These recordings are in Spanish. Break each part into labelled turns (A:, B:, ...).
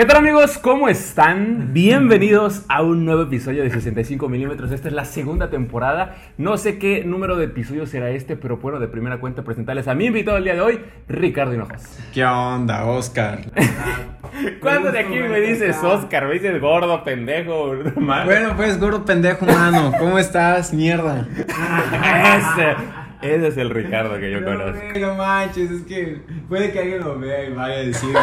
A: ¿Qué tal amigos? ¿Cómo están? Bienvenidos a un nuevo episodio de 65 milímetros. Esta es la segunda temporada. No sé qué número de episodios será este, pero bueno, de primera cuenta presentarles a mi invitado el día de hoy, Ricardo Hinojos.
B: ¿Qué onda, Oscar?
A: ¿Cuándo de aquí me dices Oscar? Me dices gordo, pendejo,
B: mano. Bueno, pues gordo, pendejo, mano. ¿Cómo estás, mierda?
A: Ese. Ese es el Ricardo que yo conozco.
B: no manches, es que puede que alguien lo vea y vaya a decir.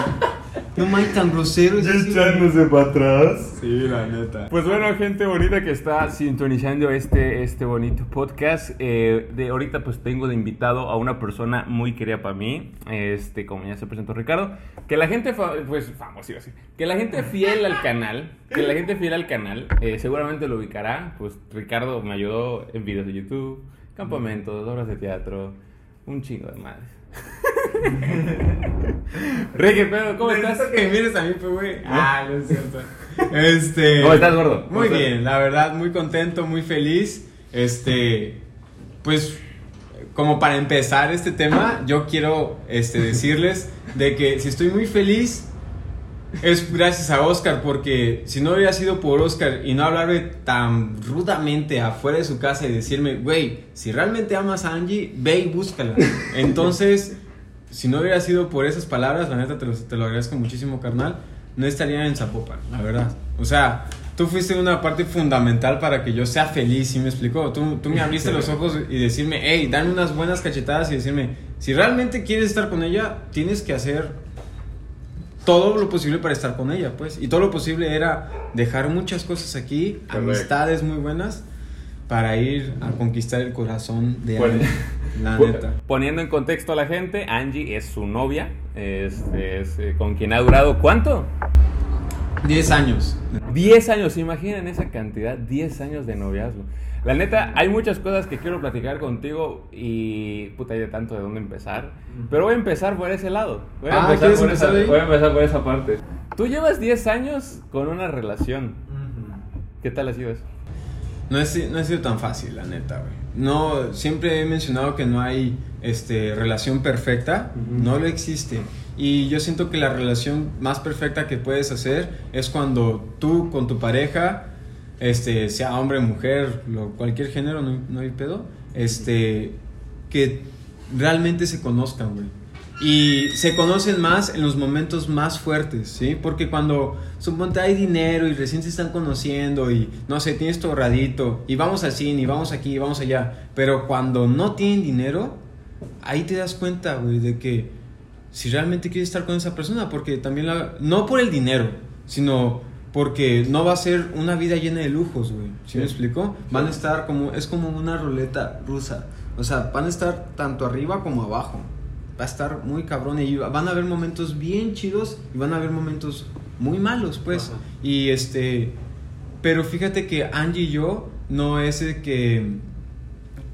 B: No manches, tan grosero.
A: Echándose para atrás.
B: Sí, la neta.
A: Pues bueno, gente bonita que está sintonizando este, este bonito podcast. Eh, de ahorita, pues tengo de invitado a una persona muy querida para mí. Este, como ya se presentó Ricardo. Que la gente, pues famoso, así. Que la gente fiel al canal. Que la gente fiel al canal. Eh, seguramente lo ubicará. Pues Ricardo me ayudó en videos de YouTube campamentos, obras de teatro, un chingo de madres. Ricky, pero ¿cómo estás?
B: que mires a mí, pues, güey. Ah, no es cierto. Este.
A: ¿Cómo estás, gordo?
B: Muy bien, la verdad, muy contento, muy feliz. Este. Pues, como para empezar este tema, yo quiero este, decirles de que si estoy muy feliz es gracias a Oscar, porque si no hubiera sido por Oscar y no hablarme tan rudamente afuera de su casa y decirme, güey, si realmente amas a Angie, ve y búscala. Entonces, si no hubiera sido por esas palabras, la neta te lo, te lo agradezco muchísimo, carnal, no estaría en Zapopan, la verdad. O sea, tú fuiste una parte fundamental para que yo sea feliz, ¿sí me explicó? Tú, tú me abriste los ojos y decirme, hey, dame unas buenas cachetadas y decirme, si realmente quieres estar con ella, tienes que hacer todo lo posible para estar con ella, pues. Y todo lo posible era dejar muchas cosas aquí, amistades muy buenas, para ir a conquistar el corazón de Angie. La neta.
A: Poniendo en contexto a la gente, Angie es su novia, es, es eh, con quien ha durado ¿cuánto?
B: 10 años.
A: 10 años, imaginen esa cantidad, 10 años de noviazgo. La neta, hay muchas cosas que quiero platicar contigo y puta, hay de tanto de dónde empezar. Pero voy a empezar por ese lado. Voy a,
B: ah,
A: empezar, por
B: esa,
A: voy a empezar por esa parte. Tú llevas 10 años con una relación. ¿Qué tal ha sido eso?
B: No, es, no ha sido tan fácil, la neta, güey. No, siempre he mencionado que no hay este, relación perfecta. No lo existe. Y yo siento que la relación más perfecta que puedes hacer es cuando tú con tu pareja este, sea hombre, mujer, cualquier género, no, hay pedo, este, que realmente se conozcan, güey. Y se conocen más en los momentos más fuertes, ¿sí? Porque cuando, suponte, hay dinero y recién se están conociendo y, no sé, tienes tu ahorradito y vamos al cine y vamos aquí y vamos allá, pero cuando no tienen dinero, ahí te das cuenta, güey, de que si realmente quieres estar con esa persona, porque también la, no por el dinero, sino porque no va a ser una vida llena de lujos, güey. ¿Sí, me explico? Van a estar como, es como una ruleta rusa. O sea, van a estar tanto arriba como abajo. Va a estar muy cabrón y van a haber momentos bien chidos y van a haber momentos muy malos, pues. Y este, pero fíjate que Angie y yo no es el que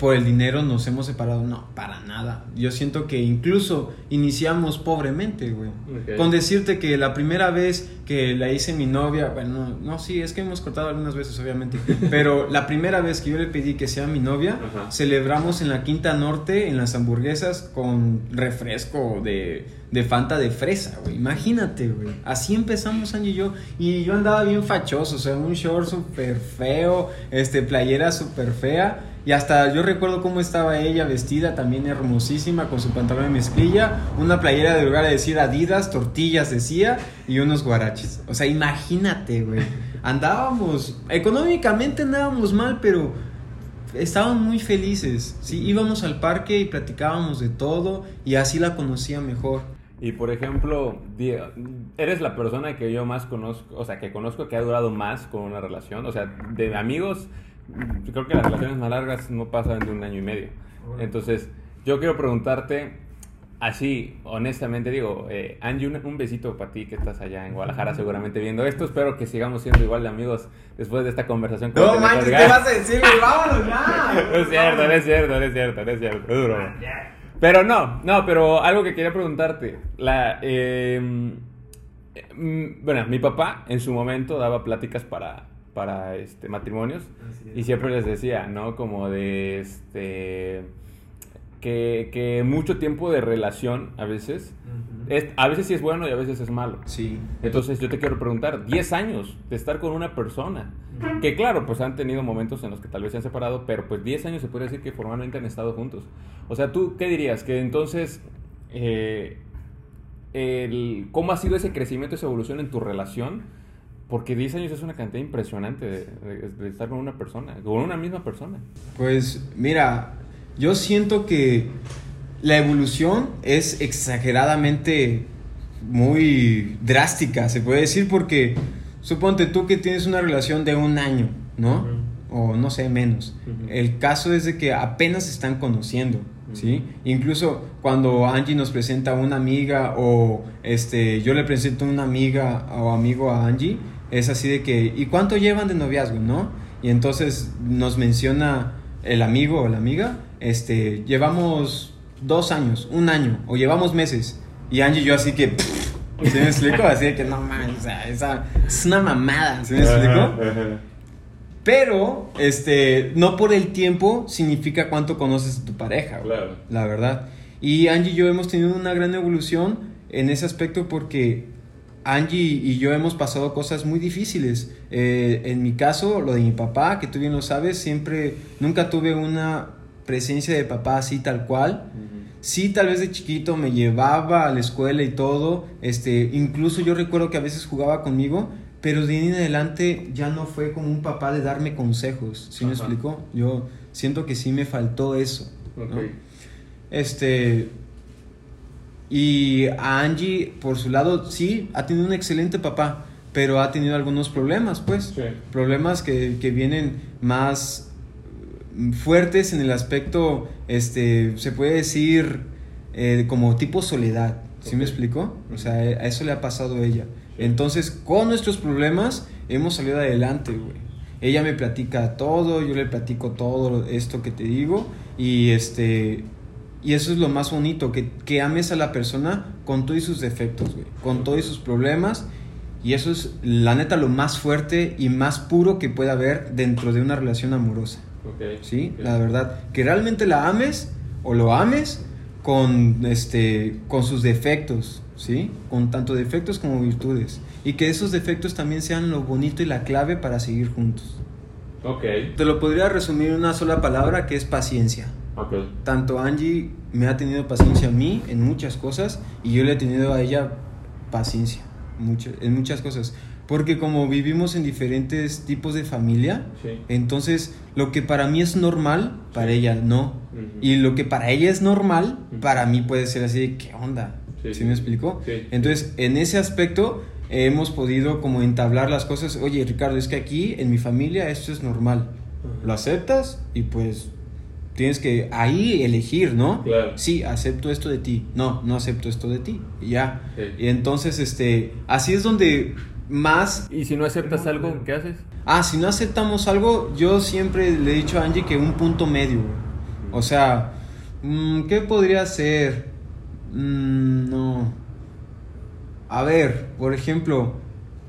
B: por el dinero nos hemos separado. No, para nada. Yo siento que incluso iniciamos pobremente, güey. Con decirte que la primera vez que la hice mi novia, bueno, no, sí, es que hemos cortado algunas veces, obviamente. pero la primera vez que yo le pedí que sea mi novia, celebramos en la Quinta Norte, en las hamburguesas, con refresco de, de Fanta de fresa, güey. Imagínate, güey. Así empezamos, Angie y yo. Y yo andaba bien fachoso, o sea, un short súper feo, este, playera súper fea. Y hasta yo recuerdo cómo estaba ella vestida, también hermosísima, con su pantalón de mezclilla, una playera de lugar a decir Adidas, tortillas decía, y unos guaraches. O sea, imagínate, güey. Andábamos, económicamente andábamos mal, pero estábamos muy felices. Sí, íbamos al parque y platicábamos de todo, y así la conocía mejor.
A: Y por ejemplo, eres la persona que yo más conozco, o sea, que conozco que ha durado más con una relación, o sea, de amigos creo que las relaciones más largas no pasan de un año y medio. Entonces, yo quiero preguntarte, así, honestamente digo, eh, Angie, un, besito para ti que estás allá en Guadalajara seguramente viendo esto. Espero que sigamos siendo igual de amigos después de esta conversación.
B: No manches, ¿qué vas a decir? Vámonos ya.
A: No es cierto, no es cierto, no es cierto, no es cierto. Es duro. Pero no, no, pero algo que quería preguntarte. La, em, mm, bueno, mi papá en su momento daba pláticas para para este, matrimonios y siempre les decía, ¿no? Como de este que, que mucho tiempo de relación a veces, es, a veces sí es bueno y a veces es malo.
B: Sí.
A: Entonces yo te quiero preguntar, 10 años de estar con una persona, que claro, pues han tenido momentos en los que tal vez se han separado, pero pues 10 años se puede decir que formalmente han estado juntos. O sea, ¿tú qué dirías? Que entonces, eh, el, ¿cómo ha sido ese crecimiento, esa evolución en tu relación? Porque 10 años es una cantidad impresionante de, de- de estar con una persona, con una misma persona.
B: Pues mira, yo siento que la evolución es exageradamente muy drástica, se puede decir, porque suponte tú que tienes una relación de un año, ¿no? O no sé, menos.
A: Ujú.
B: El caso es de que apenas se están conociendo, ¿sí? Incluso cuando Angie nos presenta a una amiga o este, yo le presento a una amiga o amigo a Angie, es así de que, ¿y cuánto llevan de noviazgo, no? Y entonces nos menciona el amigo o la amiga, este, llevamos dos años, un año, o llevamos meses. Y Angie y yo así que, ¿sí me explico? Así de que no mames, o sea, esa es una mamada, ¿sí me explico? Pero, este, no por el tiempo significa cuánto conoces a tu pareja, güey,
A: Claro.
B: la verdad. Y Angie y yo hemos tenido una gran evolución en ese aspecto porque Angie y yo hemos pasado cosas muy difíciles. Eh, en mi caso, lo de mi papá, que tú bien lo sabes, siempre, nunca tuve una presencia de papá así tal cual. Sí, tal vez de chiquito me llevaba a la escuela y todo. Este, incluso yo recuerdo que a veces jugaba conmigo, pero de ahí en adelante ya no fue como un papá de darme consejos. ¿Sí me explicó? Yo siento que sí me faltó eso. Este. Y a Angie, por su lado, sí, ha tenido un excelente papá, pero ha tenido algunos problemas, pues.
A: Sí.
B: Problemas que, que vienen más mm, fuertes en el aspecto, este, se puede decir, eh, como tipo soledad. ¿Sí me
A: Ok.
B: explico? O sea, a eso le ha pasado a ella. Entonces, con nuestros problemas, hemos salido adelante, güey. Ella me platica todo, yo le platico todo esto que te digo, y este. Y eso es lo más bonito, que, que ames a la persona con todos sus defectos, güey, con todos sus problemas. Y eso es, la neta, lo más fuerte y más puro que puede haber dentro de una relación amorosa. ¿Sí? La verdad. Que realmente la ames o lo ames con, este, con sus defectos, ¿sí? Con tanto defectos como virtudes. Y que esos defectos también sean lo bonito y la clave para seguir juntos.
A: Ok.
B: Te lo podría resumir en una sola palabra que es paciencia.
A: Ok.
B: Tanto Angie me ha tenido paciencia a mí en muchas cosas y yo le he tenido a ella paciencia mucho, en muchas cosas. Porque como vivimos en diferentes tipos de familia,
A: Sí.
B: entonces lo que para mí es normal, para ella no. Y lo que para ella es normal, para mí puede ser así de, ¿qué onda?
A: Sí,
B: ¿Sí,
A: sí.
B: me explico?
A: Sí.
B: Entonces, en ese aspecto eh, hemos podido como entablar las cosas. Oye, Ricardo, es que aquí en mi familia esto es normal. Lo aceptas y pues tienes que ahí elegir, ¿no?
A: Claro.
B: Sí, acepto esto de ti. No, no acepto esto de ti. Y ya.
A: Sí.
B: Y entonces, este, así es donde más
A: ¿Y si no aceptas algo, qué haces?
B: Ah, si no aceptamos algo, yo siempre le he dicho a Angie que un punto medio. O sea, mm, ¿qué podría ser? Mm, no. A ver, por ejemplo,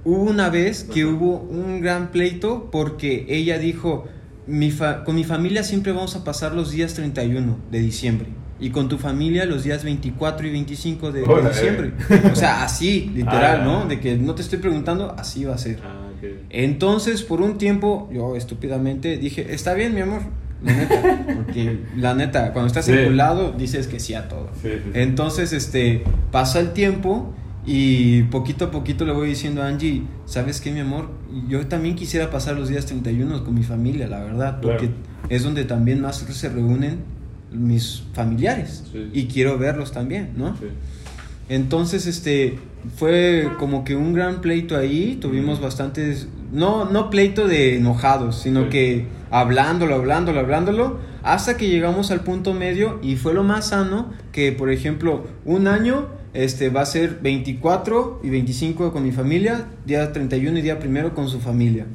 B: hubo una vez que hubo un gran pleito porque ella dijo, mi fa- con mi familia siempre vamos a pasar los días 31 de diciembre. Y con tu familia los días 24 y 25 de, diciembre. O sea, así, literal,
A: Ah.
B: ¿no? De que no te estoy preguntando, así va a ser.
A: Ah.
B: Entonces, por un tiempo, yo estúpidamente dije, está bien, mi amor. La neta. Porque la neta, cuando estás
A: Sí.
B: enculado, dices que sí a todo.
A: Sí, sí, sí.
B: Entonces, este, pasa el tiempo y poquito a poquito le voy diciendo a Angie, ¿sabes qué, mi amor? Yo también quisiera pasar los días 31 con mi familia, la verdad. Porque
A: Claro.
B: es donde también más se reúnen mis familiares.
A: Sí.
B: Y quiero verlos también, ¿no?
A: Sí.
B: Entonces, este, fue como que un gran pleito ahí, tuvimos bastantes, no, no pleito de enojados, sino
A: Sí.
B: que hablándolo, hablándolo, hablándolo, hasta que llegamos al punto medio y fue lo más sano que, por ejemplo, un año, este, va a ser 24 y 25 con mi familia, día 31 y día primero con su familia.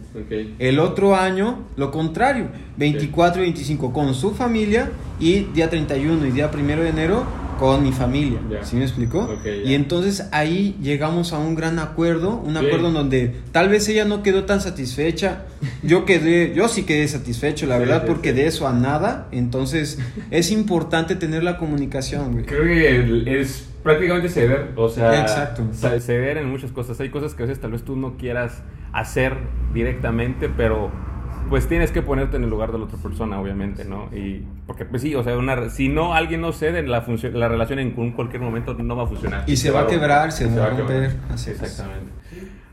B: El otro año, lo contrario, 24 y 25 con su familia y día 31 y día 1 de enero con mi familia. ¿Sí me explicó? Y entonces ahí llegamos a un gran acuerdo, un
A: Sí.
B: acuerdo en donde tal vez ella no quedó tan satisfecha. Yo quedé, yo sí quedé satisfecho, la
A: Sí,
B: verdad,
A: sí,
B: porque
A: sí.
B: de eso a nada. Entonces es importante tener la comunicación, güey.
A: Creo que es prácticamente ceder, o sea,
B: Exacto.
A: ceder en muchas cosas. Hay cosas que a veces tal vez tú no quieras hacer directamente, pero pues tienes que ponerte en el lugar de la otra persona, obviamente, ¿no? Y porque pues sí, o sea, una, si no alguien no cede, la función, la relación en cualquier momento no va a funcionar.
B: Y se va a quebrar, se va a romper, así es.
A: Exactamente.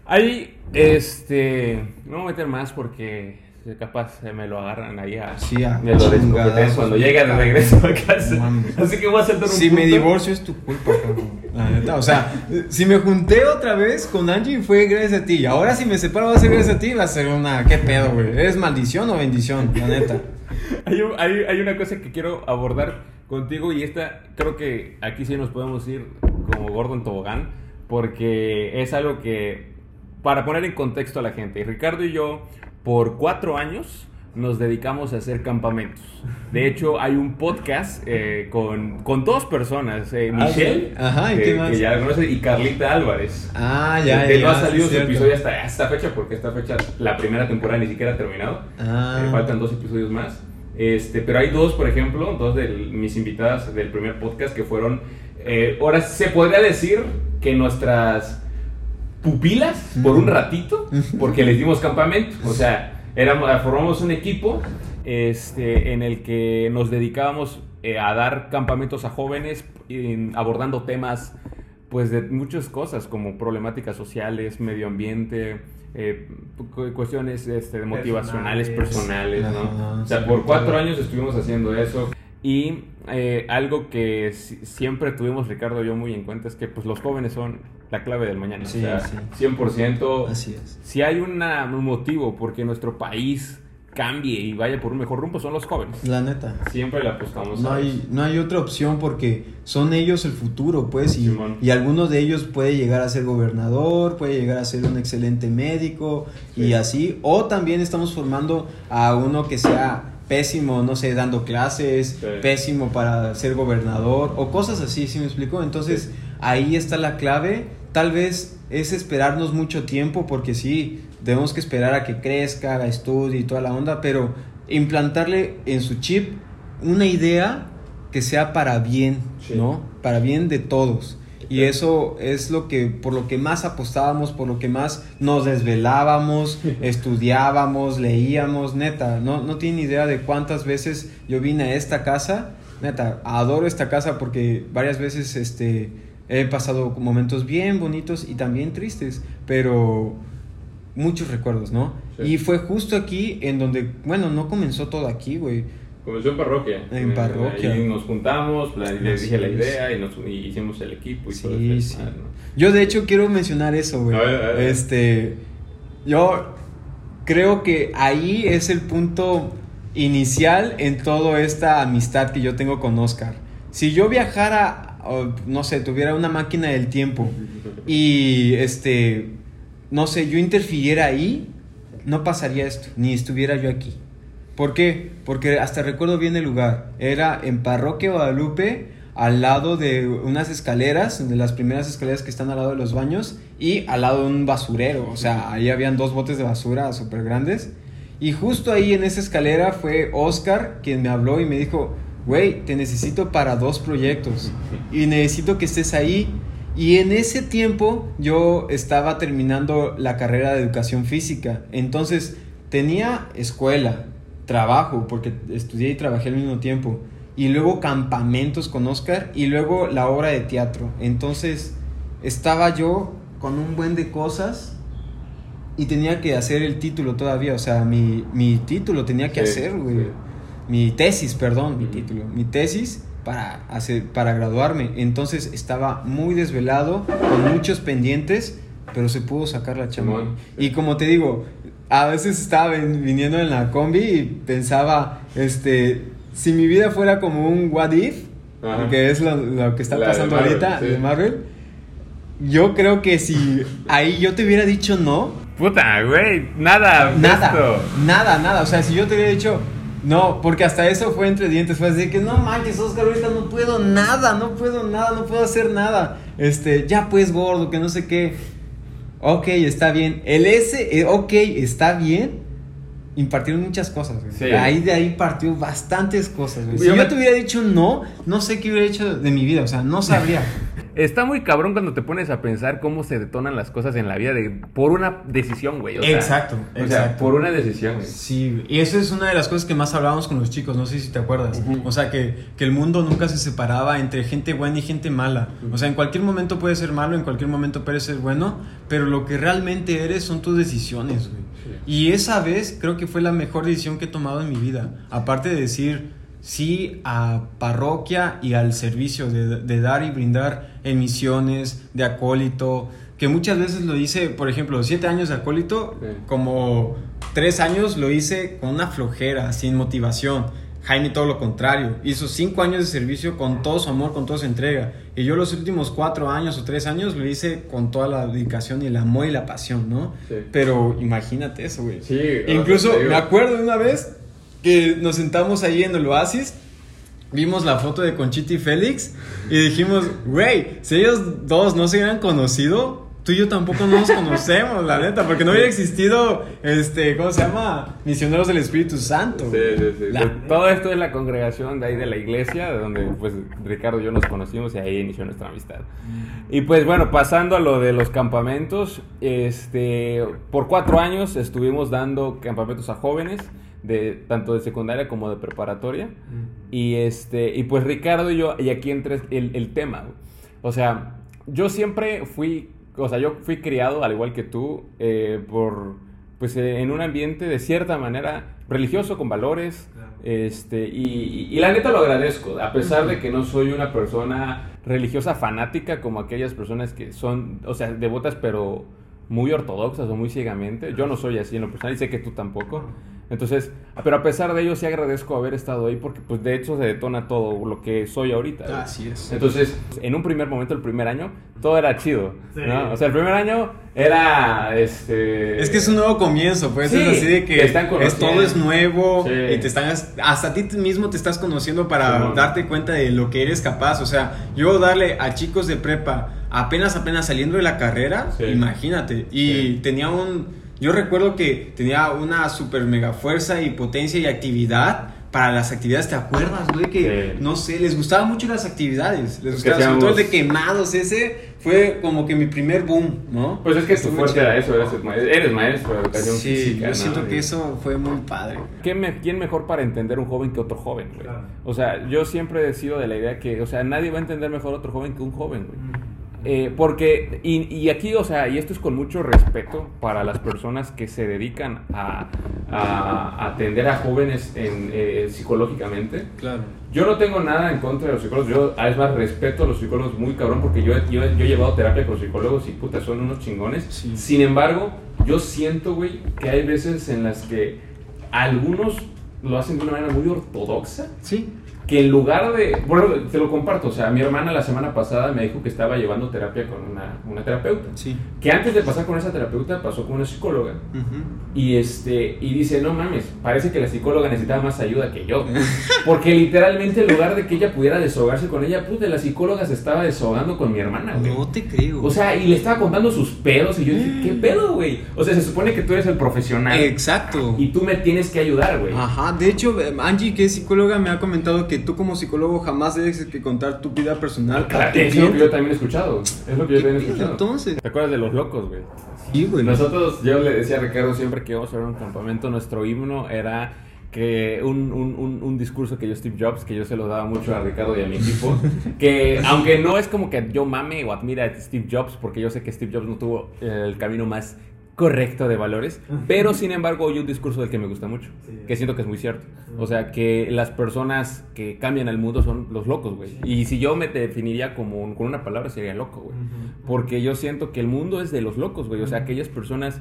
A: Ahí, este, no me voy a meter más porque capaz se me lo agarran ahí a,
B: Sí, a
A: me lo
B: chingadazos.
A: cuando llega de regreso a casa.
B: Mames.
A: Así que voy a saltar un
B: Si me divorcio es tu culpa, cabrón. La neta, o sea, si me junté otra vez con Angie fue gracias a ti. Ahora si me separo va a ser gracias a ti, va a ser una... ¿Qué pedo, güey? ¿Es maldición o bendición? La neta.
A: Hay, un- hay, hay una cosa que quiero abordar contigo y esta creo que aquí sí nos podemos ir como gordo en tobogán porque es algo que para poner en contexto a la gente, Ricardo y yo por cuatro años nos dedicamos a hacer campamentos. De hecho, hay un podcast eh, con, con dos personas, eh,
B: Ah,
A: Michelle,
B: sí. Ajá, ¿y
A: que,
B: qué más?
A: que ya la conoces, y Carlita Álvarez.
B: Ah, ya,
A: que
B: ya.
A: no ha salido su episodio hasta esta fecha, porque esta fecha, la primera temporada ni siquiera ha terminado.
B: Ah.
A: Eh, faltan dos episodios más. Este, pero hay dos, por ejemplo, dos de mis invitadas del primer podcast que fueron, eh, ahora se podría decir que nuestras pupilas por un ratito, porque les dimos campamento. O sea, éramos, formamos un equipo este, en el que nos dedicábamos eh, a dar campamentos a jóvenes en- abordando temas pues de muchas cosas como problemáticas sociales, medio ambiente, eh, cu- cuestiones este, motivacionales,
C: Personales.
A: personales, ¿no? O sea, por cuatro
B: claro.
A: años estuvimos haciendo eso. Y eh, algo que si- siempre tuvimos Ricardo y yo muy en cuenta es que pues los jóvenes son la clave del mañana.
B: Sí,
A: o sea,
B: sí.
A: 100%.
B: Así es.
A: Si hay una- un motivo porque nuestro país cambie y vaya por un mejor rumbo, son los jóvenes.
B: La neta.
A: Siempre le apostamos
B: No
A: a
B: hay,
A: eso.
B: no hay otra opción porque son ellos el futuro, pues, y,
A: Simón.
B: y algunos de ellos puede llegar a ser gobernador, puede llegar a ser un excelente médico y
A: Sí.
B: así, o también estamos formando a uno que sea pésimo, no sé, dando clases,
A: Sí.
B: pésimo para ser gobernador o cosas así, ¿sí me explico? Entonces,
A: Sí.
B: ahí está la clave, tal vez es esperarnos mucho tiempo porque sí, tenemos que esperar a que crezca, haga estudio y toda la onda, pero implantarle en su chip una idea que sea para bien,
A: Sí.
B: ¿no? Para bien de todos. Y eso es lo que, por lo que más apostábamos, por lo que más nos desvelábamos, estudiábamos, leíamos, neta, no, no tienen idea de cuántas veces yo vine a esta casa, neta, adoro esta casa porque varias veces este, he pasado momentos bien bonitos y también tristes, pero muchos recuerdos, ¿no?
A: Sí.
B: Y fue justo aquí en donde, bueno, no comenzó todo aquí, güey.
A: Comenzó en parroquia.
B: En
A: Eh,
B: parroquia.
A: Ahí nos juntamos, la- le
B: Así
A: dije la idea y, nos, y hicimos el equipo y todo
B: Sí,
A: eso.
B: sí.
A: Ah, ¿no?
B: Yo de hecho quiero mencionar eso, güey.
A: A ver, a ver.
B: Este, yo creo que ahí es el punto inicial en toda esta amistad que yo tengo con Oscar. Si yo viajara, no sé, tuviera una máquina del tiempo y este, no sé, yo interfiriera ahí, no pasaría esto, ni estuviera yo aquí. ¿Por qué? Porque hasta recuerdo bien el lugar. Era en Parroquia Guadalupe, al lado de unas escaleras, de las primeras escaleras que están al lado de los baños, y al lado de un basurero. O sea, ahí habían dos botes de basura súper grandes. Y justo ahí en esa escalera fue Oscar quien me habló y me dijo, güey, te necesito para dos proyectos. Y necesito que estés ahí. Y en ese tiempo yo estaba terminando la carrera de educación física. Entonces tenía escuela, trabajo, porque estudié y trabajé al mismo tiempo. Y luego campamentos con Oscar y luego la obra de teatro. Entonces estaba yo con un buen de cosas y tenía que hacer el título todavía. O sea, mi, mi título tenía que
A: Sí,
B: hacer, güey.
A: sí.
B: Mi tesis, perdón, mi título. Mi tesis para, hacer, para graduarme. Entonces estaba muy desvelado, con muchos pendientes, pero se pudo sacar la chamba. Y como te digo, a veces estaba ven- viniendo en la combi y pensaba, este, si mi vida fuera como un what if,
A: Ajá.
B: que es lo, lo que está
A: La de
B: pasando
A: Marvel,
B: ahorita
A: sí.
B: de Marvel, yo creo que si ahí yo te hubiera dicho no,
A: Puta, güey, nada. de
B: nada,
A: esto.
B: nada, nada. O sea, si yo te hubiera dicho, No, porque hasta eso fue entre dientes. Fue así que no manches, Oscar, ahorita no puedo nada, no puedo nada, no puedo hacer nada. Este, ya pues gordo, que no sé qué. Ok, está bien. El S, eh, ok, está bien. Impartieron muchas cosas, güey.
A: Sí.
B: Ahí de ahí partió bastantes cosas, güey. Si
A: Yo
B: yo,
A: me-
B: te hubiera dicho no, no sé qué hubiera hecho de mi vida, o sea, no sabría.
A: Está muy cabrón cuando te pones a pensar cómo se detonan las cosas en la vida de, por una decisión, güey. o sea,
B: Exacto,
A: O sea, por una decisión, güey.
B: Sí, y eso es una de las cosas que más hablábamos con los chicos, no sé si te acuerdas. O sea, que, que el mundo nunca se separaba entre gente buena y gente mala. O sea, en cualquier momento puedes ser malo, en cualquier momento puedes ser bueno, pero lo que realmente eres son tus decisiones, güey. Y esa vez creo que fue la mejor decisión que he tomado en mi vida. Aparte de decir sí a parroquia y al servicio, de, de dar y brindar en misiones, de acólito, que muchas veces lo hice, por ejemplo, siete años de acólito,
A: Sí.
B: como tres años lo hice con una flojera, sin motivación. Jaime todo lo contrario, hizo cinco años de servicio con todo su amor, con toda su entrega. Y yo los últimos cuatro años o tres años lo hice con toda la dedicación y el amor y la pasión, ¿no?
A: Sí.
B: Pero imagínate eso, güey.
A: Sí,
B: Incluso
A: te digo.
B: me acuerdo de una vez que nos sentamos ahí en el oasis, vimos la foto de Conchita y Félix y dijimos, güey, si ellos dos no se hubieran conocido, tú y yo tampoco no nos conocemos, la neta, porque no hubiera existido, este, ¿cómo se llama? Misioneros del Espíritu Santo.
A: Sí, sí, sí.
B: La-
A: Pues, todo esto es la congregación de ahí de la iglesia, de donde pues Ricardo y yo nos conocimos y ahí inició nuestra amistad. Y pues bueno, pasando a lo de los campamentos, este, por cuatro años estuvimos dando campamentos a jóvenes, de, tanto de secundaria como de preparatoria. Y este, y pues Ricardo y yo, y aquí entra el, el tema, güey. O sea, yo siempre fui, o sea, yo fui criado, al igual que tú, eh, por, pues eh, en un ambiente de cierta manera religioso, con valores, este, y, y- y la neta lo agradezco, a pesar de que no soy una persona religiosa fanática como aquellas personas que son, o sea, devotas, pero muy ortodoxas o muy ciegamente. Yo no soy así en lo personal y sé que tú tampoco. Entonces, pero a pesar de ello sí agradezco haber estado ahí porque pues de hecho se detona todo lo que soy ahorita. güey.
B: Así es.
A: Entonces, en un primer momento, el primer año, todo era chido.
C: Sí.
A: ¿no? O sea, el primer año era este.
B: Es que es un nuevo comienzo, pues
A: Sí,
B: es así de que
A: te están
B: es,
A: conociendo.
B: todo es nuevo
A: Sí.
B: y te están hasta ti mismo te estás conociendo para darte cuenta de lo que eres capaz, o sea, yo darle a chicos de prepa apenas apenas saliendo de la carrera,
A: Sí.
B: imagínate, y
A: Sí.
B: tenía un yo recuerdo que tenía una super mega fuerza y potencia y actividad para las actividades, ¿te acuerdas, güey? Que,
A: Sí.
B: no sé, les gustaban mucho las actividades, les gustaba, sobre todo de quemados, ese fue como que mi primer boom, ¿no?
A: Pues es que tu fuerte era eso, eres maestro, eres maestro de educación
B: Sí,
A: física.
B: yo
A: ¿no?
B: siento que eso fue muy padre.
A: ¿Qué me- ¿Quién mejor para entender un joven que otro joven, güey?
C: Claro.
A: O sea, yo siempre he sido de la idea que, o sea, nadie va a entender mejor a otro joven que un joven, güey. Eh, porque, y, y aquí, o sea, y esto es con mucho respeto para las personas que se dedican a, a atender a jóvenes en, eh, psicológicamente.
B: Claro.
A: Yo no tengo nada en contra de los psicólogos. Yo, es más, respeto a los psicólogos muy cabrón porque yo, yo, yo he llevado terapia con los psicólogos y puta, son unos chingones.
B: Sí.
A: Sin embargo, yo siento, güey, que hay veces en las que algunos lo hacen de una manera muy ortodoxa.
B: Sí.
A: Que en lugar de. Bueno, te lo comparto. O sea, mi hermana la semana pasada me dijo que estaba llevando terapia con una, una terapeuta.
B: Sí.
A: Que antes de pasar con esa terapeuta pasó con una psicóloga. Y este y dice, no mames, parece que la psicóloga necesitaba más ayuda que yo. Porque literalmente en lugar de que ella pudiera desahogarse con ella, puta, la psicóloga se estaba desahogando con mi hermana, güey.
B: No te creo.
A: O sea, y le estaba contando sus pedos y yo dije, ¿qué pedo, güey? O sea, se supone que tú eres el profesional
B: Exacto.
A: y tú me tienes que ayudar, güey.
B: Ajá, de hecho, eh, Angie, que es psicóloga, me ha comentado que tú como psicólogo jamás debes que contar tu vida personal. a
A: Claro, es lo que yo también he escuchado. Es lo que yo
B: ¿Qué
A: también he escuchado.
B: entonces?
A: ¿Te acuerdas de los locos, güey?
B: Sí, güey.
A: Nosotros, yo le decía a Ricardo siempre que íbamos a ver un campamento, nuestro himno era que un, un, un, un discurso que yo Steve Jobs, que yo se lo daba mucho a Ricardo y a mi equipo, que aunque no es como que yo mame o admire a Steve Jobs, porque yo sé que Steve Jobs no tuvo el camino más correcto de valores, pero sin embargo hay un discurso del que me gusta mucho,
C: Sí.
A: que siento que es muy cierto. O sea, que las personas que cambian al mundo son los locos, güey. Y si yo me definiría como un- con una palabra sería loco, güey. Porque yo siento que el mundo es de los locos, güey. O sea, aquellas personas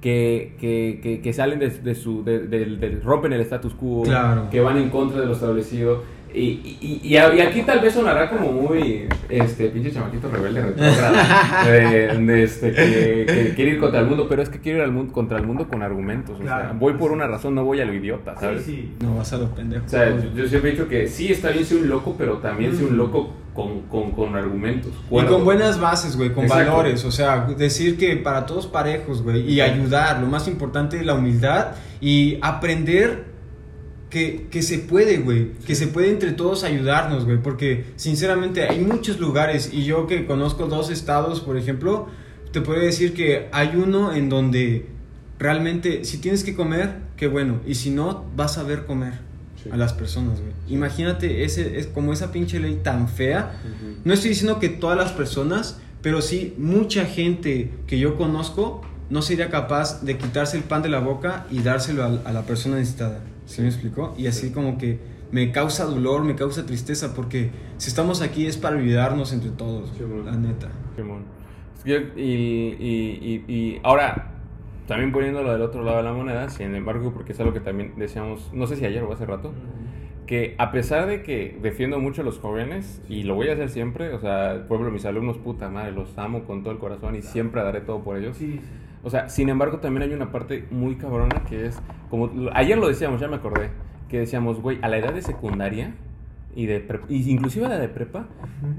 A: que, que, que, que salen de, de su. De, de- de- rompen el status quo.
B: Claro.
A: Que van en contra de lo establecido. Y, y, y, aquí tal vez sonará como muy, este, pinche chamaquito rebelde, de, este, que, quiere ir contra el mundo, pero es que quiero ir al mundo, contra el mundo con argumentos. o sea, voy por una razón, no voy a lo idiota, ¿sabes?
B: Sí, sí. No vas a lo pendejo.
A: O sea, yo, siempre he dicho que sí está bien ser un loco, pero también ser un loco con, con, con argumentos.
B: y con buenas bases, güey, con valores. O sea, decir que para todos parejos, güey, y ayudar. Lo más importante es la humildad y aprender que, que, se puede, güey. Que se puede entre todos ayudarnos, güey. Porque sinceramente hay muchos lugares y yo que conozco dos estados, por ejemplo, te puedo decir que hay uno en donde realmente si tienes que comer, qué bueno. Y si no, vas a ver comer a las personas, güey. Imagínate ese, es como esa pinche ley tan fea. No estoy diciendo que todas las personas, pero sí mucha gente que yo conozco no sería capaz de quitarse el pan de la boca y dárselo a, la persona necesitada. ¿Sí me explicó? Y así como que me causa dolor, me causa tristeza, porque si estamos aquí es para olvidarnos entre todos, la neta.
A: Y, y, y, ahora, también poniéndolo del otro lado de la moneda, sin embargo, porque es algo que también decíamos, no sé si ayer o hace rato, que a pesar de que defiendo mucho a los jóvenes, y lo voy a hacer siempre, o sea, pueblo, mis alumnos, puta madre, los amo con todo el corazón y siempre daré todo por ellos. Sí, o sea, sin embargo, también hay una parte muy cabrona que es, como ayer lo decíamos, ya me acordé, que decíamos, güey, a la edad de secundaria y de y inclusive a la de prepa,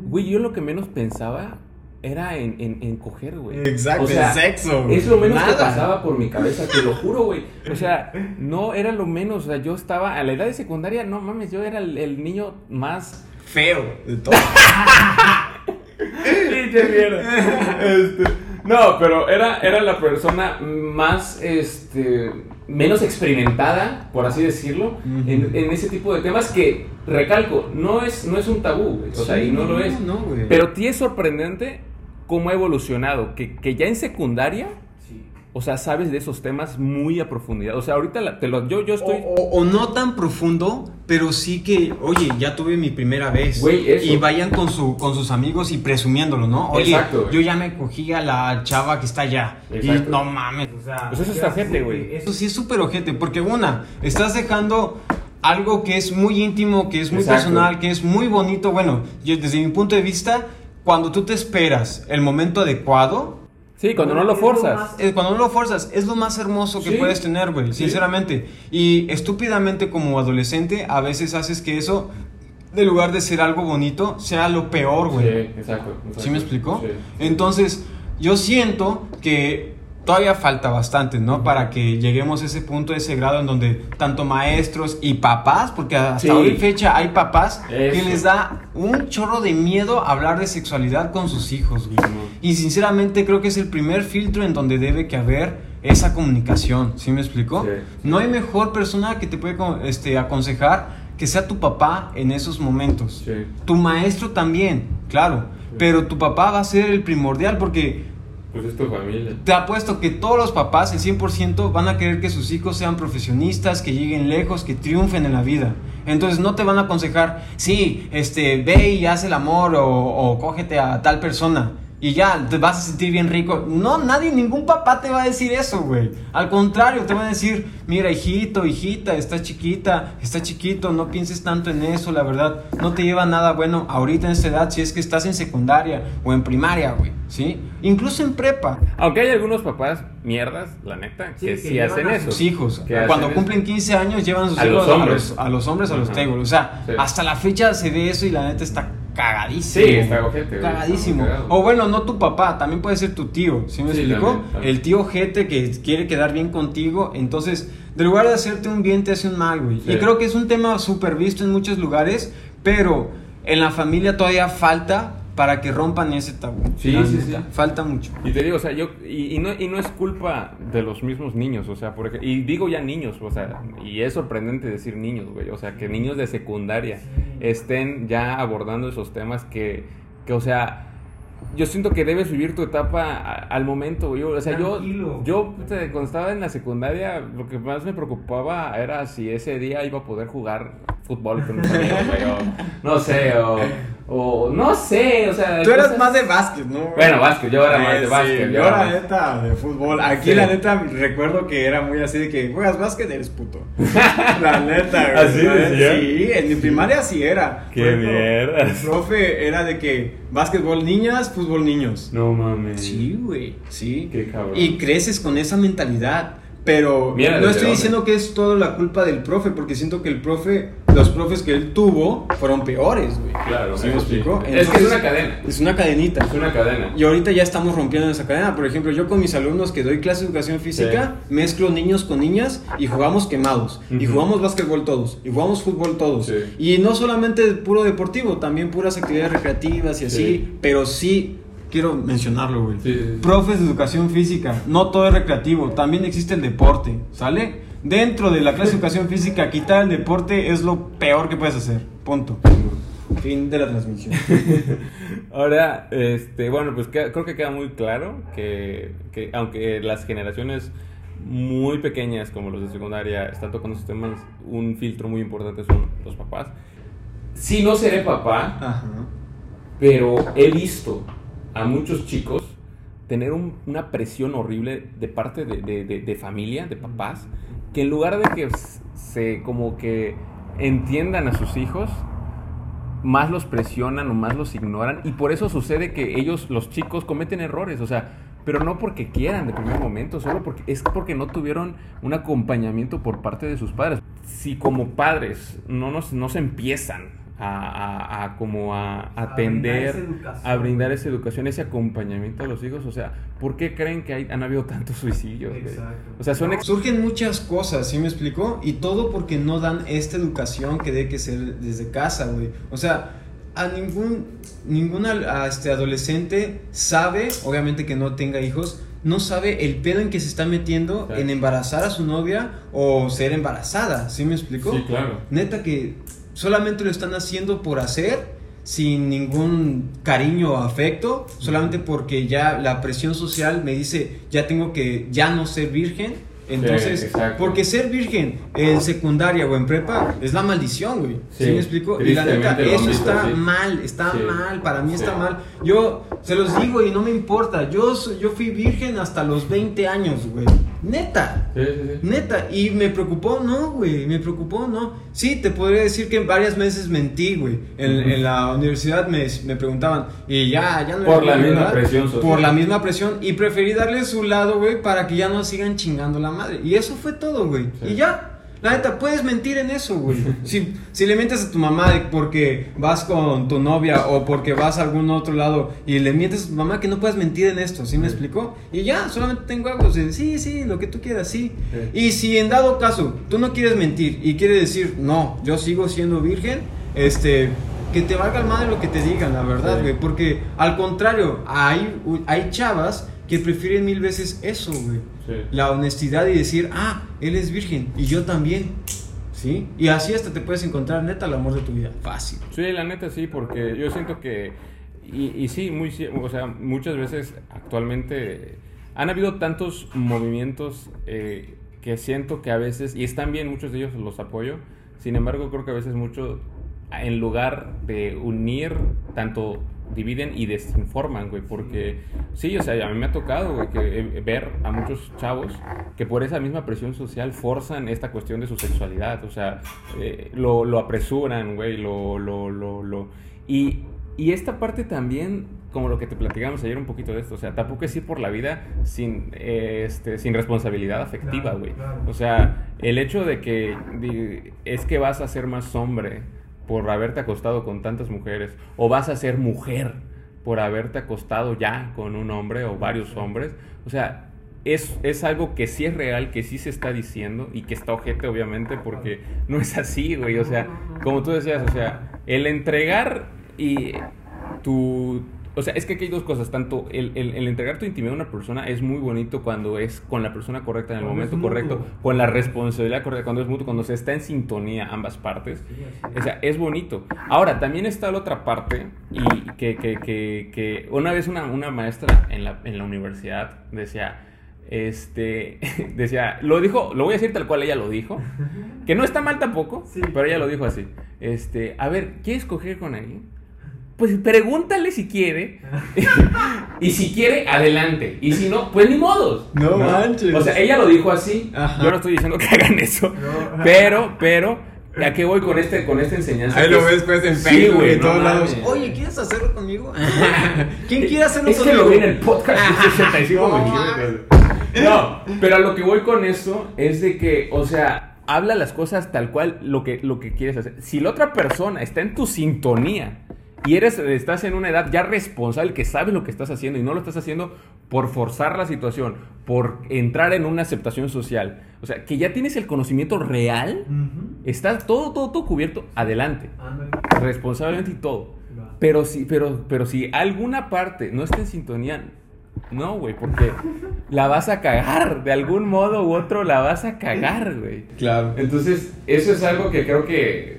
A: güey, yo lo que menos pensaba era en, en, coger, güey.
B: Exacto, o sea, sexo.
A: Es lo menos que pasaba por mi cabeza, te lo juro, güey. O sea, no era lo menos, o sea, yo estaba a la edad de secundaria, no mames, yo era el, niño más
B: feo de todo.
A: Pinche mierda. Este, no, pero era, era la persona más, este, menos experimentada, por así decirlo, en, ese tipo de temas que, recalco, no es, no es un tabú, o sea, y no lo es. pero ti es sorprendente cómo ha evolucionado, que, que ya en secundaria o sea, sabes de esos temas muy a profundidad. O sea, ahorita te lo, yo, yo estoy...
B: O, no tan profundo, pero sí que, oye, ya tuve mi primera vez. Y vayan con, su, con sus amigos y presumiéndolo, ¿no? Oye, Exacto, yo ya me cogí a la chava que está allá. Y no mames. O sea,
A: pues eso está gente, güey.
B: Eso sí es súper ojete, porque una, estás dejando algo que es muy íntimo, que es muy personal, que es muy bonito. Bueno, desde mi punto de vista, cuando tú te esperas el momento adecuado,
A: Sí, cuando no lo forzas.
B: Es, cuando no lo forzas, es lo más hermoso que puedes tener, güey, sinceramente. Y estúpidamente como adolescente, a veces haces que eso, de lugar de ser algo bonito, sea lo peor, güey.
A: Sí, exacto,
B: ¿Sí me explicó? Entonces, yo siento que todavía falta bastante, ¿no? Para que lleguemos a ese punto, a ese grado en donde tanto maestros y papás, porque hasta hoy fecha hay papás que les da un chorro de miedo hablar de sexualidad con sus hijos, güey. Y sinceramente creo que es el primer filtro en donde debe que haber esa comunicación, ¿sí me explico? No hay mejor persona que te puede este, aconsejar que sea tu papá en esos momentos. Tu maestro también, claro, pero tu papá va a ser el primordial porque
A: pues es tu familia.
B: Te apuesto que todos los papás, el 100%, van a querer que sus hijos sean profesionistas, que lleguen lejos, que triunfen en la vida. Entonces no te van a aconsejar, sí, este, ve y haz el amor o cógete a tal persona y ya te vas a sentir bien rico. No, nadie, ningún papá te va a decir eso, güey. Al contrario, te va a decir, mira, hijito, hijita, estás chiquita, está chiquito, no pienses tanto en eso, la verdad, no te lleva nada bueno ahorita en esta edad si es que estás en secundaria o en primaria, güey, ¿sí? Incluso en prepa.
A: Aunque hay algunos papás mierdas, la neta, que sí, hacen eso.
B: Sus hijos, cuando cumplen 15 años llevan sus a hijos los hombres. A, los, hombres, a los tables. O sea, hasta la fecha se ve eso y la neta está cagadísimo.
A: Sí, está ojete.
B: Cagadísimo. O bueno, no tu papá, también puede ser tu tío, ¿sí me explico? El tío ojete que quiere quedar bien contigo, entonces, de lugar de hacerte un bien, te hace un mal, güey. Y creo que es un tema súper visto en muchos lugares, pero en la familia todavía falta para que rompan ese tabú.
A: Sí, sí, sí.
B: Falta mucho.
A: Y te digo, o sea, yo, y, no, y no es culpa de los mismos niños, o sea, porque, y digo ya niños, o sea, y es sorprendente decir niños, güey, o sea, que niños de secundaria estén ya abordando esos temas que, que o sea, yo siento que debes vivir tu etapa al momento, güey. O sea, yo, yo cuando estaba en la secundaria, lo que más me preocupaba era si ese día iba a poder jugar fútbol con mis amigos, güey, o no sé, o, o no sé, o sea.
B: Tú eras
A: cosas-
B: más de básquet, ¿no?
A: Bueno, básquet, yo era más de básquet.
B: sí,
A: yo era
B: neta de fútbol. Aquí
A: Sí.
B: la neta recuerdo que era muy así de que juegas básquet, eres puto. la neta, güey.
A: ¿Así decía?
B: Sí, en mi primaria sí era.
A: Qué mierda.
B: El profe era de que básquetbol niñas, fútbol niños.
A: No mames.
B: Sí, güey, sí.
A: Qué cabrón.
B: Y creces con esa mentalidad. Pero no estoy diciendo que es toda la culpa del profe, porque siento que el profe, los profes que él tuvo, fueron peores, güey.
A: Claro,
B: ¿Sí me
A: eso sí. Es que es una cadena.
B: Es una cadenita.
A: Es una cadena.
B: Y ahorita ya estamos rompiendo esa cadena. Por ejemplo, yo con mis alumnos que doy clase de educación física, mezclo niños con niñas y jugamos quemados. Y
A: Ujú.
B: jugamos básquetbol todos. Y jugamos fútbol todos.
A: Sí.
B: Y no solamente puro deportivo, también puras actividades recreativas y así.
A: Sí.
B: Pero sí, quiero mencionarlo, güey.
A: Sí, sí, sí.
B: Profes de educación física, no todo es recreativo, también existe el deporte, ¿sale? Dentro de la clase de educación física, quitar el deporte es lo peor que puedes hacer. Punto. Fin de la transmisión.
A: Ahora, este, bueno, pues creo que queda muy claro que, que aunque las generaciones muy pequeñas como los de secundaria están tocando esos temas, un filtro muy importante son los papás. Sí, no seré papá,
B: Ajá.
A: pero he visto a muchos chicos tener un- una presión horrible de parte de, de- de- de familia, de papás, que en lugar de que se como que entiendan a sus hijos, más los presionan o más los ignoran y por eso sucede que ellos, los chicos, cometen errores, o sea, pero no porque quieran de primer momento, solo porque es porque no tuvieron un acompañamiento por parte de sus padres. Si como padres no nos no se empiezan a, a- a como a atender, a brindar esa educación, ese acompañamiento a los hijos, o sea, ¿por qué creen que hay- han habido tantos suicidios? O sea, son
B: Surgen muchas cosas, ¿sí me explicó? Y todo porque no dan esta educación que debe que ser desde casa, güey. O sea, a ningún, ningún al- a este adolescente sabe, obviamente que no tenga hijos, no sabe el pedo en que se está metiendo
A: Claro.
B: en embarazar a su novia o ser embarazada, ¿sí me explicó?
A: Sí, claro.
B: Neta que solamente lo están haciendo por hacer sin ningún cariño o afecto, solamente porque ya la presión social me dice, ya tengo que ya no ser virgen. Entonces, porque ser virgen en secundaria o en prepa es la maldición, güey. ¿Sí,
A: Sí,
B: me explico? Y la neta, eso está mal, está mal, para mí está mal. Yo se los digo y no me importa. Yo, yo fui virgen hasta los 20 años, güey. Neta.
A: Sí, sí, sí.
B: Neta, y me preocupó, no, güey, me preocupó, no. Sí, te podría decir que varias veces mentí, güey. En, en la universidad me, me preguntaban, y ya, ya no
A: Por la misma
B: ¿verdad?
A: presión social.
B: Por la misma presión, y preferí darle su lado, güey, para que ya no sigan chingando la madre. Y eso fue todo, güey. Y ya. La neta, puedes mentir en eso, güey. Si, si le mientes a tu mamá porque vas con tu novia o porque vas a algún otro lado y le mientes a tu mamá que no puedes mentir en esto, ¿sí me explicó? Y ya, solamente tengo algo de sí, sí, lo que tú quieras, sí.
A: Sí.
B: Y si en dado caso tú no quieres mentir y quieres decir, no, yo sigo siendo virgen, este, que te valga el madre lo que te digan, la verdad,
A: Sí.
B: güey. Porque al contrario, hay, hay chavas que prefieren mil veces eso, güey
A: Sí.
B: la honestidad y decir, ah, él es virgen y yo también. ¿Sí? Y así hasta te puedes encontrar neta el amor de tu vida. Fácil.
A: Sí, la neta sí, porque yo siento que, y, y sí, muy, o sea, muchas veces actualmente han habido tantos movimientos eh, que siento que a veces, y están bien, muchos de ellos los apoyo, sin embargo creo que a veces mucho, en lugar de unir, tanto dividen y desinforman, güey, porque sí, o sea, a mí me ha tocado, güey, que eh, ver a muchos chavos que por esa misma presión social forzan esta cuestión de su sexualidad, o sea, eh, lo, lo apresuran, güey, lo, lo, lo, lo... Y, y esta parte también, como lo que te platicamos ayer un poquito de esto, o sea, tampoco es ir por la vida sin, eh, este, sin responsabilidad afectiva, güey.
C: claro.
A: O sea, el hecho de que es que vas a ser más hombre por haberte acostado con tantas mujeres, o vas a ser mujer por haberte acostado ya con un hombre o varios hombres, o sea, es, es algo que sí es real, que sí se está diciendo y que está ojete, obviamente, porque no es así, güey. O sea, como tú decías, o sea, el entregar y tu. O sea, es que aquí hay dos cosas. Tanto el, el- el entregar tu intimidad a una persona es muy bonito cuando es con la persona correcta en el
C: Cuando
A: momento correcto, con la responsabilidad correcta, cuando es mutuo, cuando se está en sintonía ambas partes. O sea, es bonito. Ahora, también está la otra parte, y que, que, que, que una vez una, una maestra en la, en la universidad decía, este, decía, lo dijo, lo voy a decir tal cual ella lo dijo, que no está mal tampoco, pero ella lo dijo así. Este, a ver, ¿quieres coger con alguien? Pues pregúntale si quiere. y si quiere, adelante. Y si no, pues ni modos.
B: No, manches.
A: O sea, ella lo dijo así.
B: Ajá.
A: Yo no estoy diciendo que hagan eso. Pero, pero, ¿a qué voy con este, con esta enseñanza?
B: Ahí lo
A: es-
B: ves pues en
A: Sí,
B: Facebook
A: güey,
B: y
A: no
B: todos lados. Oye, ¿quieres hacerlo conmigo? ¿Quién quiere hacerlo
A: Es que
B: conmigo?
A: lo vi en el podcast de 65
B: No.
A: No, pero a lo que voy con esto es de que, o sea, habla las cosas tal cual lo que, lo que quieres hacer. Si la otra persona está en tu sintonía y eres, estás en una edad ya responsable, que sabes lo que estás haciendo y no lo estás haciendo por forzar la situación, por entrar en una aceptación social, o sea, que ya tienes el conocimiento real, está todo, todo, todo cubierto, adelante responsablemente y todo. Pero si, pero, pero si alguna parte no está en sintonía, no, güey, porque la vas a cagar. De algún modo u otro la vas a cagar, güey.
B: Claro.
A: Entonces, eso es algo que creo que,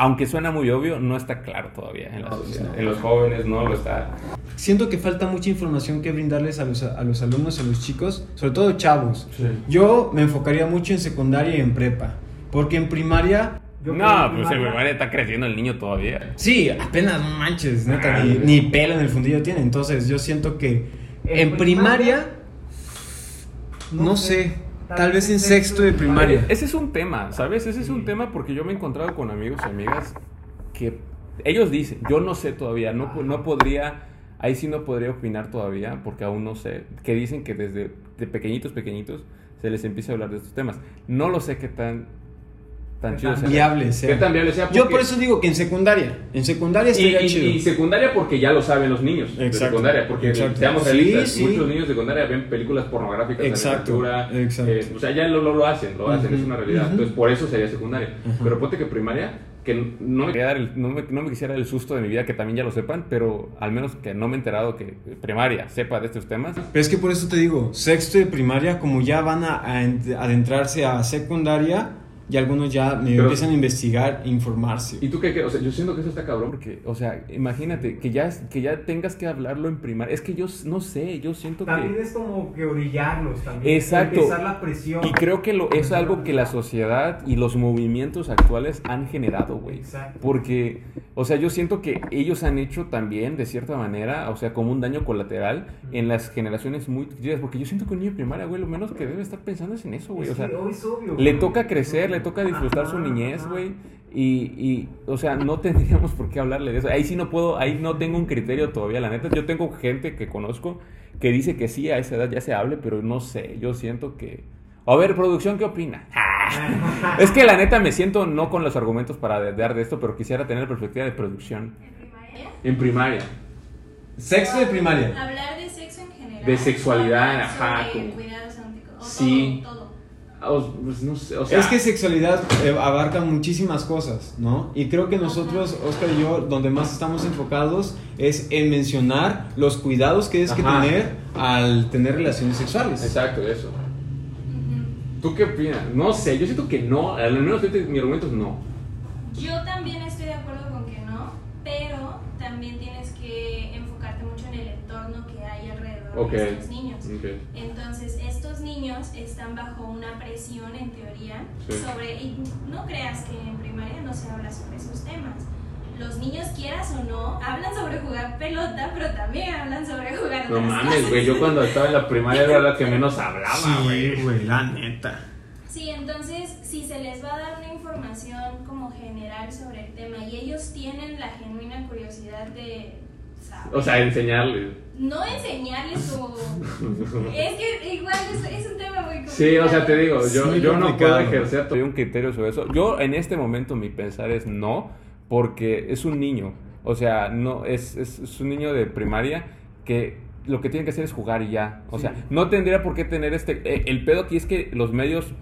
A: aunque suena muy obvio, no está claro todavía en la
B: No,
A: sociedad.
B: no.
A: En los jóvenes no lo está.
B: Siento que falta mucha información que brindarles a los, a los alumnos, a los chicos, sobre todo chavos.
A: Sí.
B: Yo me enfocaría mucho en secundaria y en prepa. Porque en primaria,
C: Yo
A: no, pues en
C: primaria-
A: está creciendo el niño todavía.
B: sí, apenas no manches, neta,
A: Ah,
B: ni, ni pelo en el fundillo tiene. Entonces yo siento que en,
C: En
B: primaria,
C: primaria,
B: no, sé, tal vez en sexto de primaria.
A: Ese es un tema, ¿sabes? Ese es un tema porque yo me he encontrado con amigos y amigas que ellos dicen, yo no sé todavía, no, no podría, ahí sí no podría opinar todavía porque aún no sé, que dicen que desde de pequeñitos, pequeñitos se les empieza a hablar de estos temas. No lo sé qué tan, tan chido
C: tan.
B: Viable sea.
A: Qué tan viable sea.
B: Yo por eso digo que en secundaria, en secundaria
A: y,
B: estaría
A: y-
B: chido.
A: y secundaria porque ya lo saben los niños de
B: Exacto.
A: secundaria, porque
B: Exacto.
A: seamos realistas,
B: sí.
A: muchos niños de secundaria ven películas pornográficas
B: Exacto,
A: de
B: exacto.
A: o sea, ya lo, lo, lo hacen, lo hacen,
B: Ujú,
A: es una realidad,
B: ujú.
A: entonces por eso sería secundaria,
B: Ujú.
A: pero ponte que primaria, que no me, dar el- no, me, no me quisiera el susto de mi vida que también ya lo sepan, pero al menos que no me he enterado que primaria sepa de estos temas,
B: Pero es que por eso te digo, sexto de primaria, como ya van a, a ent- adentrarse a secundaria, y algunos ya me
A: Pero-
B: empiezan a investigar e informarse.
A: ¿Y tú qué crees? O sea, yo siento que eso está cabrón porque, o sea, imagínate que ya, que ya tengas que hablarlo en primaria. Es que yo no sé, yo siento
C: También
A: que...
C: es como que orillarlos también.
A: Exacto.
C: Empezar la presión.
A: Y creo que lo, es algo que la sociedad y los movimientos actuales han generado, güey.
C: Exacto.
A: Porque, o sea, yo siento que ellos han hecho también, de cierta manera, o sea, como un daño colateral en las generaciones muy. Porque yo siento que un niño de primaria, güey, lo menos que debe estar pensando es en eso, güey. O sea,
C: es obvio,
A: le
C: güey.
A: toca crecer, le toca disfrutar su
C: Ajá,
A: niñez, güey. Y, y, o sea, no tendríamos por qué hablarle de eso. Ahí sí no puedo, ahí no tengo un criterio todavía, la neta. Yo tengo gente que conozco que dice que sí, a esa edad ya se hable, pero no sé, yo siento que... A ver, producción, ¿qué opina? es que la neta me siento no con los argumentos para dar de esto, pero quisiera tener perspectiva de producción.
D: ¿En primaria?
A: En primaria.
B: Sexto de primaria.
D: Hablar de sexo en general.
A: De sexualidad, ajá,
D: Sobre cuidados
A: Sí.
D: Todo, todo.
A: Ah, o- pues no sé, o sea...
B: Es que sexualidad eh, abarca muchísimas cosas, ¿no? Y creo que nosotros, Oscar y yo, donde más estamos enfocados es en mencionar los cuidados que tienes que tener al tener relaciones sexuales.
A: Exacto, eso. ¿Tú qué opinas? No sé, yo siento que no, al menos mi argumento es no.
D: Yo también estoy de acuerdo con que no, pero también tienes que enfocarte mucho en el entorno que hay alrededor
A: Ok.
D: de estos niños. Entonces, estos niños están bajo una presión, en teoría,
A: Sí.
D: sobre, y no creas que en primaria no se habla sobre esos temas. Los niños, quieras o no, hablan sobre jugar pelota, pero también hablan sobre jugar
A: No mames, güey, yo cuando estaba en la primaria era la que menos hablaba, güey.
B: Sí, güey, la neta.
D: Sí, entonces, si se les va a dar una información como general sobre el tema y ellos tienen la genuina curiosidad de
A: O sea, enseñarles.
D: no enseñarles como... es que igual es, es un tema muy complicado.
A: Sí, o sea, te digo, yo,
B: Sí,
A: yo no puedo ejercer todavía un criterio sobre eso. Yo en este momento mi pensar es no, porque es un niño. O sea, no es, es, es un niño de primaria que lo que tiene que hacer es jugar y ya. O
C: Sí.
A: sea, no tendría por qué tener este... eh, el pedo aquí es que los medios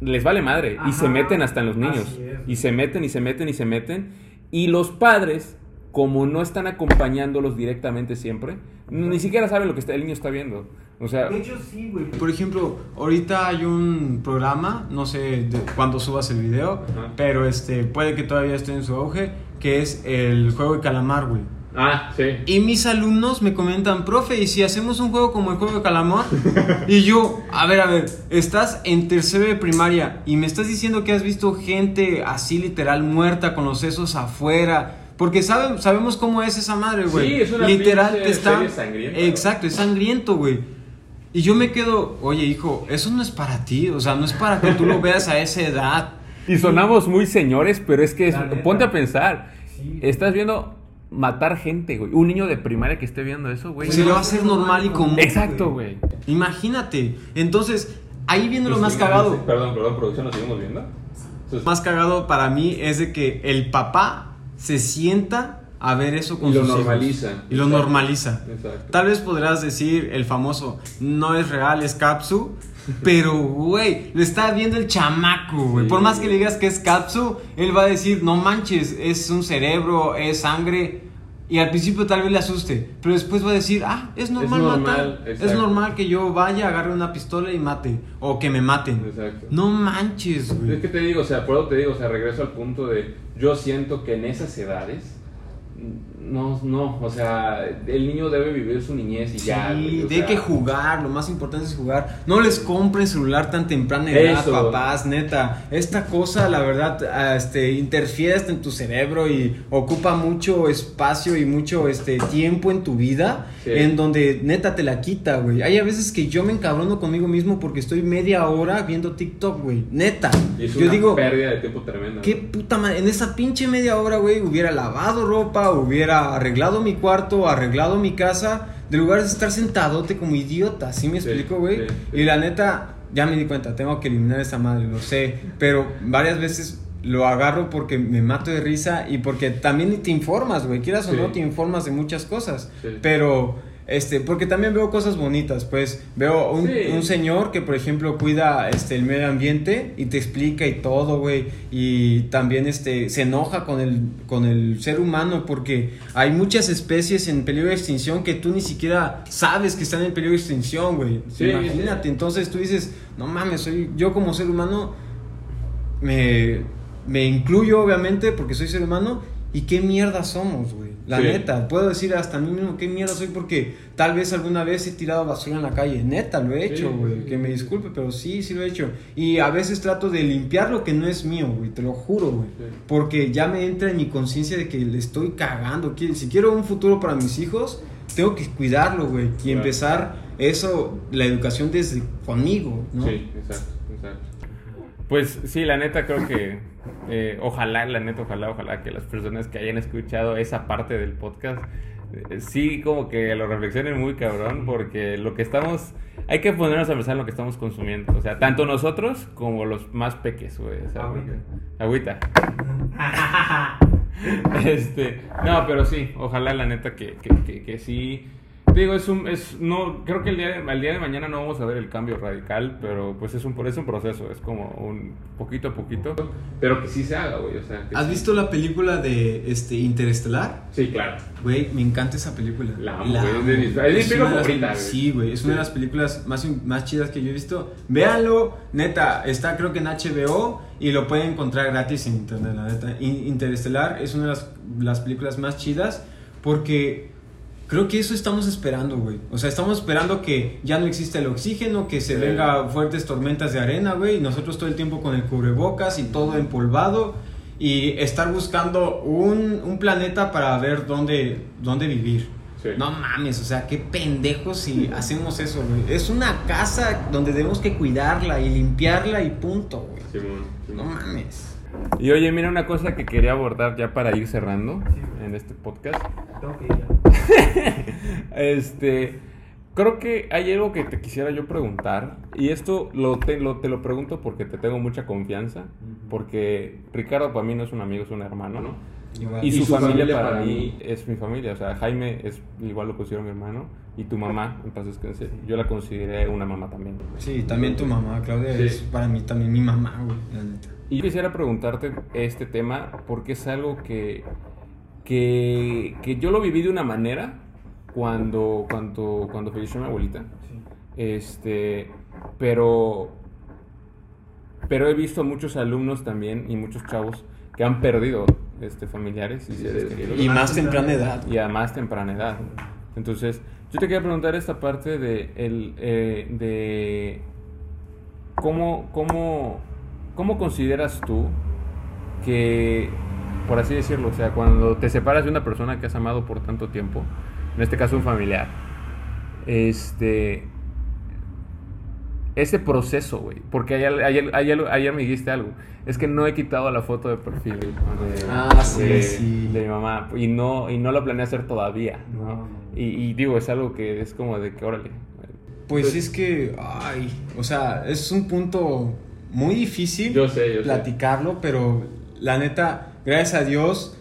A: les vale madre y se meten hasta en los niños.
C: así es.
A: Y se meten y se meten y se meten. Y los padres, como no están acompañándolos directamente siempre, ni siquiera saben lo que está, el niño está viendo. O sea,
C: De hecho, sí, güey.
B: Por ejemplo, ahorita hay un programa, no sé de cuándo subas el video,
A: Ajá.
B: pero este puede que todavía esté en su auge, que es el juego de calamar, güey.
A: Ah, sí.
B: Y mis alumnos me comentan, profe, ¿y si hacemos un juego como el juego de calamar? y yo, a ver, a ver, estás en tercero de primaria y me estás diciendo que has visto gente así literal muerta con los sesos afuera. Porque sabe- sabemos cómo es esa madre, güey.
A: Sí, es una
B: literal te está Exacto, es sangriento, güey. Y yo me quedo, oye, hijo, eso no es para ti, o sea, no es para que tú lo veas a esa edad.
A: Y sonamos muy señores, pero es que es- ponte a pensar.
C: Sí.
A: Estás viendo matar gente, güey. Un niño de primaria que esté viendo eso, güey.
B: Se le va a hacer normal y común.
A: Exacto, güey.
B: Imagínate. Entonces, ahí viendo lo
A: Nos
B: más cagado.
A: Perdón, perdón, producción, ¿nos seguimos viendo? Entonces,
B: más cagado para mí es de que el papá se sienta a ver eso con
A: Y lo
B: hijos.
A: normaliza.
B: Y lo normaliza.
A: Exacto.
B: Tal vez podrás decir el famoso, no es real, es Capsu. Pero, güey, lo está viendo el chamaco, güey.
A: Sí,
B: Por más que le digas que es Capsu, él va a decir, no manches, es un cerebro, es sangre. Y al principio tal vez le asuste, pero después va a decir, ah, es normal,
A: normal,
B: matar. Es normal que yo vaya, agarre una pistola y mate. O que me maten.
A: Exacto.
B: No manches, güey.
A: Es que te digo, o sea, por eso te digo, o sea, regreso al punto de, yo siento que en esas edades, no, no, o sea, el niño debe vivir su niñez y ya.
B: Sí,
A: sea,
B: que jugar, lo más importante es jugar. No les compren celular tan temprana edad,
A: Eso.
B: papás, neta. Esta cosa, la verdad, ah, este, interfiere hasta en tu cerebro y ocupa mucho espacio y mucho este, tiempo en tu vida,
A: Sí.
B: en donde neta te la quita, güey. Hay a veces que yo me encabrono conmigo mismo porque estoy media hora viendo TikTok, güey. Neta.
A: Y es
B: yo
A: una
B: digo,
A: pérdida de tiempo tremenda.
B: ¿Qué puta madre? En esa pinche media hora, güey, hubiera lavado ropa, hubiera arreglado mi cuarto, arreglado mi casa, de lugar de estar sentadote como idiota, ¿sí me explico, güey? Y la neta, ya me di cuenta, tengo que eliminar esa madre, lo sé, pero varias veces lo agarro porque me mato de risa y porque también te informas, güey, quieras o no, te informas de muchas cosas, pero... Este, porque también veo cosas bonitas, pues veo un,
A: Sí.
B: un señor que por ejemplo cuida este el medio ambiente y te explica y todo, güey, y también este se enoja con el con el ser humano porque hay muchas especies en peligro de extinción que tú ni siquiera sabes que están en peligro de extinción, güey.
A: Sí,
B: Imagínate, entonces tú dices, "No mames, soy yo como ser humano me me incluyo obviamente porque soy ser humano y qué mierda somos, güey. La
A: Sí.
B: neta, puedo decir hasta a mí mismo qué mierda soy porque tal vez alguna vez he tirado basura en la calle. Neta, lo he
A: Sí,
B: hecho, güey.
A: sí,
B: que me disculpe, pero sí, sí lo he hecho. Y a veces trato de limpiar lo que no es mío, güey. Te lo juro, güey. Porque ya me entra en mi conciencia de que le estoy cagando. Si quiero un futuro para mis hijos, tengo que cuidarlo, güey. Y
A: Claro.
B: empezar eso, la educación desde conmigo, ¿no?
A: Sí, exacto, exacto. Pues sí, la neta creo que eh, ojalá, la neta, ojalá, ojalá que las personas que hayan escuchado esa parte del podcast eh, sí como que lo reflexionen muy cabrón porque lo que estamos, hay que ponernos a pensar en lo que estamos consumiendo, o sea, tanto nosotros como los más peques, güey. o sea,
C: Agüita.
A: Agüita. Este, no, pero sí, ojalá la neta que, que, que, que sí. Digo, es un, es, no, creo que el día, de, al día de mañana no vamos a ver el cambio radical, pero pues es un, es un proceso, es como un poquito a poquito, pero que sí se haga, güey, o sea. que
B: ¿Has
A: sí.
B: visto la película de este Interestelar?
A: Sí, claro.
B: Güey, me encanta esa película.
A: La amo, güey, es de mis- es mi
B: Es
A: película
B: de las-
A: güey.
B: Sí, güey, es una de las películas más, más chidas que yo he visto. Véanlo, neta, está creo que en HBO y lo pueden encontrar gratis en internet, la neta. In- Interestelar es una de las, las películas más chidas porque creo que eso estamos esperando, güey. O sea, estamos esperando que ya no exista el oxígeno, que se
A: Sí.
B: venga fuertes tormentas de arena, güey, y nosotros todo el tiempo con el cubrebocas y todo empolvado y estar buscando un, un planeta para ver dónde, dónde vivir.
A: Sí.
B: No mames, o sea, qué pendejos si hacemos eso, güey. Es una casa donde tenemos que cuidarla y limpiarla y punto, güey.
A: Simón,
B: No mames.
A: Y oye, mira una cosa que quería abordar ya para ir cerrando
C: Sí.
A: en este podcast.
C: Tengo que ir ya.
A: Este, creo que hay algo que te quisiera yo preguntar. Y esto lo te, lo, te lo pregunto porque te tengo mucha confianza. Porque Ricardo para mí no es un amigo, es un hermano, ¿no?
B: Igual.
A: Y, su, familia, para, mí es mi familia. O sea, Jaime es igual lo considero mi hermano. Y tu mamá, entonces yo la consideré una mamá también.
B: Sí, también tu mamá, Claudia,
A: Sí.
B: es para mí también mi mamá, güey, la neta.
A: Y yo quisiera preguntarte este tema porque es algo que, que, que yo lo viví de una manera cuando, cuando, cuando falleció mi abuelita.
C: Sí.
A: Este, pero, pero he visto muchos alumnos también y muchos chavos que han perdido este, familiares y seres queridos.
B: Y más temprana edad.
A: y a más temprana edad. Entonces, yo te quería preguntar esta parte de, el, eh, de cómo, cómo, cómo consideras tú que, por así decirlo, o sea, cuando te separas de una persona que has amado por tanto tiempo, en este caso un familiar, este, ese proceso, güey, porque ayer, ayer, ayer, ayer me dijiste algo, es que no he quitado la foto de perfil de,
B: Ah, sí,
A: de-
B: sí.
A: de mi mamá y no, y no lo planeé hacer todavía, ¿no? Y, y digo, es algo que es como de que, órale,
B: Pues es que, ay, o sea, es un punto muy difícil
A: Yo sé, yo sé.
B: platicarlo, pero la neta, gracias a Dios,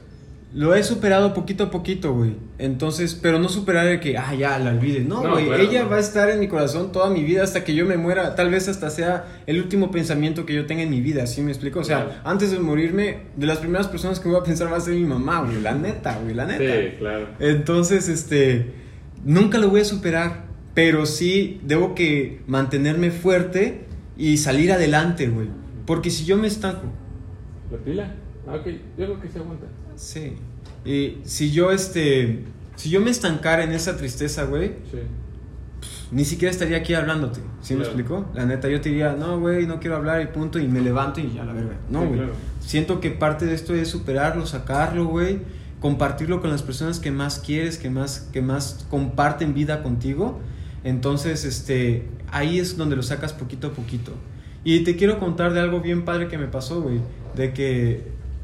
B: lo he superado poquito a poquito, güey. Entonces, pero no superar el que, ah, ya, la olvide. No,
A: No,
B: güey, ella
A: no.
B: va a estar en mi corazón toda mi vida hasta que yo me muera. Tal vez hasta sea el último pensamiento que yo tenga en mi vida, ¿sí me explico? O sea,
A: Claro.
B: antes de morirme, de las primeras personas que voy a pensar va a ser mi mamá, güey. La neta, güey, la neta.
A: claro.
B: Entonces, este, nunca lo voy a superar, pero sí debo que mantenerme fuerte y salir adelante, güey. Porque si yo me estanco,
A: ¿La pila? Ah, ok, yo creo que se aguanta.
B: sí. Y si yo, este, si yo me estancara en esa tristeza, güey,
A: Sí.
B: ni siquiera estaría aquí hablándote. ¿Sí me
A: Claro.
B: explico? La neta, yo te diría, no, güey, no quiero hablar y punto, y me levanto y ya la verga. No,
A: Sí,
B: güey.
A: claro.
B: Siento que parte de esto es superarlo, sacarlo, güey, compartirlo con las personas que más quieres, que más, que más comparten vida contigo. Entonces, este, ahí es donde lo sacas poquito a poquito. Y te quiero contar de algo bien padre que me pasó, güey. De que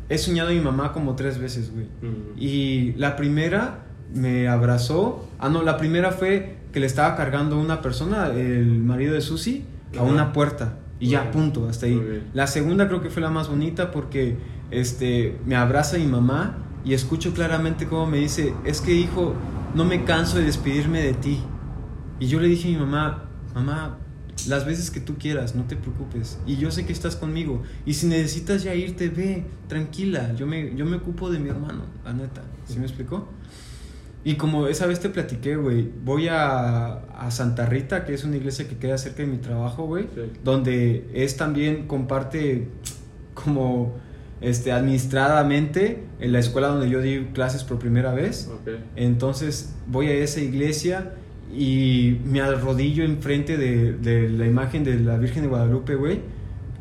B: he soñado a mi mamá como tres veces, güey.
A: Mm.
B: Y la primera me abrazó. Ah, no, la primera fue que le estaba cargando una persona, el marido de Susi, a una puerta. Y ya, punto, hasta ahí. La segunda creo que fue la más bonita porque este, me abraza mi mamá y escucho claramente cómo me dice, es que hijo, no me canso de despedirme de ti. Y yo le dije a mi mamá, mamá, las veces que tú quieras, no te preocupes. Y yo sé que estás conmigo. Y si necesitas ya irte, ve, tranquila. Yo me, yo me ocupo de mi hermano, la neta. ¿Sí me explicó? Y como esa vez te platiqué, güey, voy a, a Santa Rita, que es una iglesia que queda cerca de mi trabajo, güey,
A: Sí.
B: donde es también, comparte como este, administradamente en la escuela donde yo di clases por primera vez. Entonces voy a esa iglesia y me arrodillo enfrente de, de la imagen de la Virgen de Guadalupe, güey.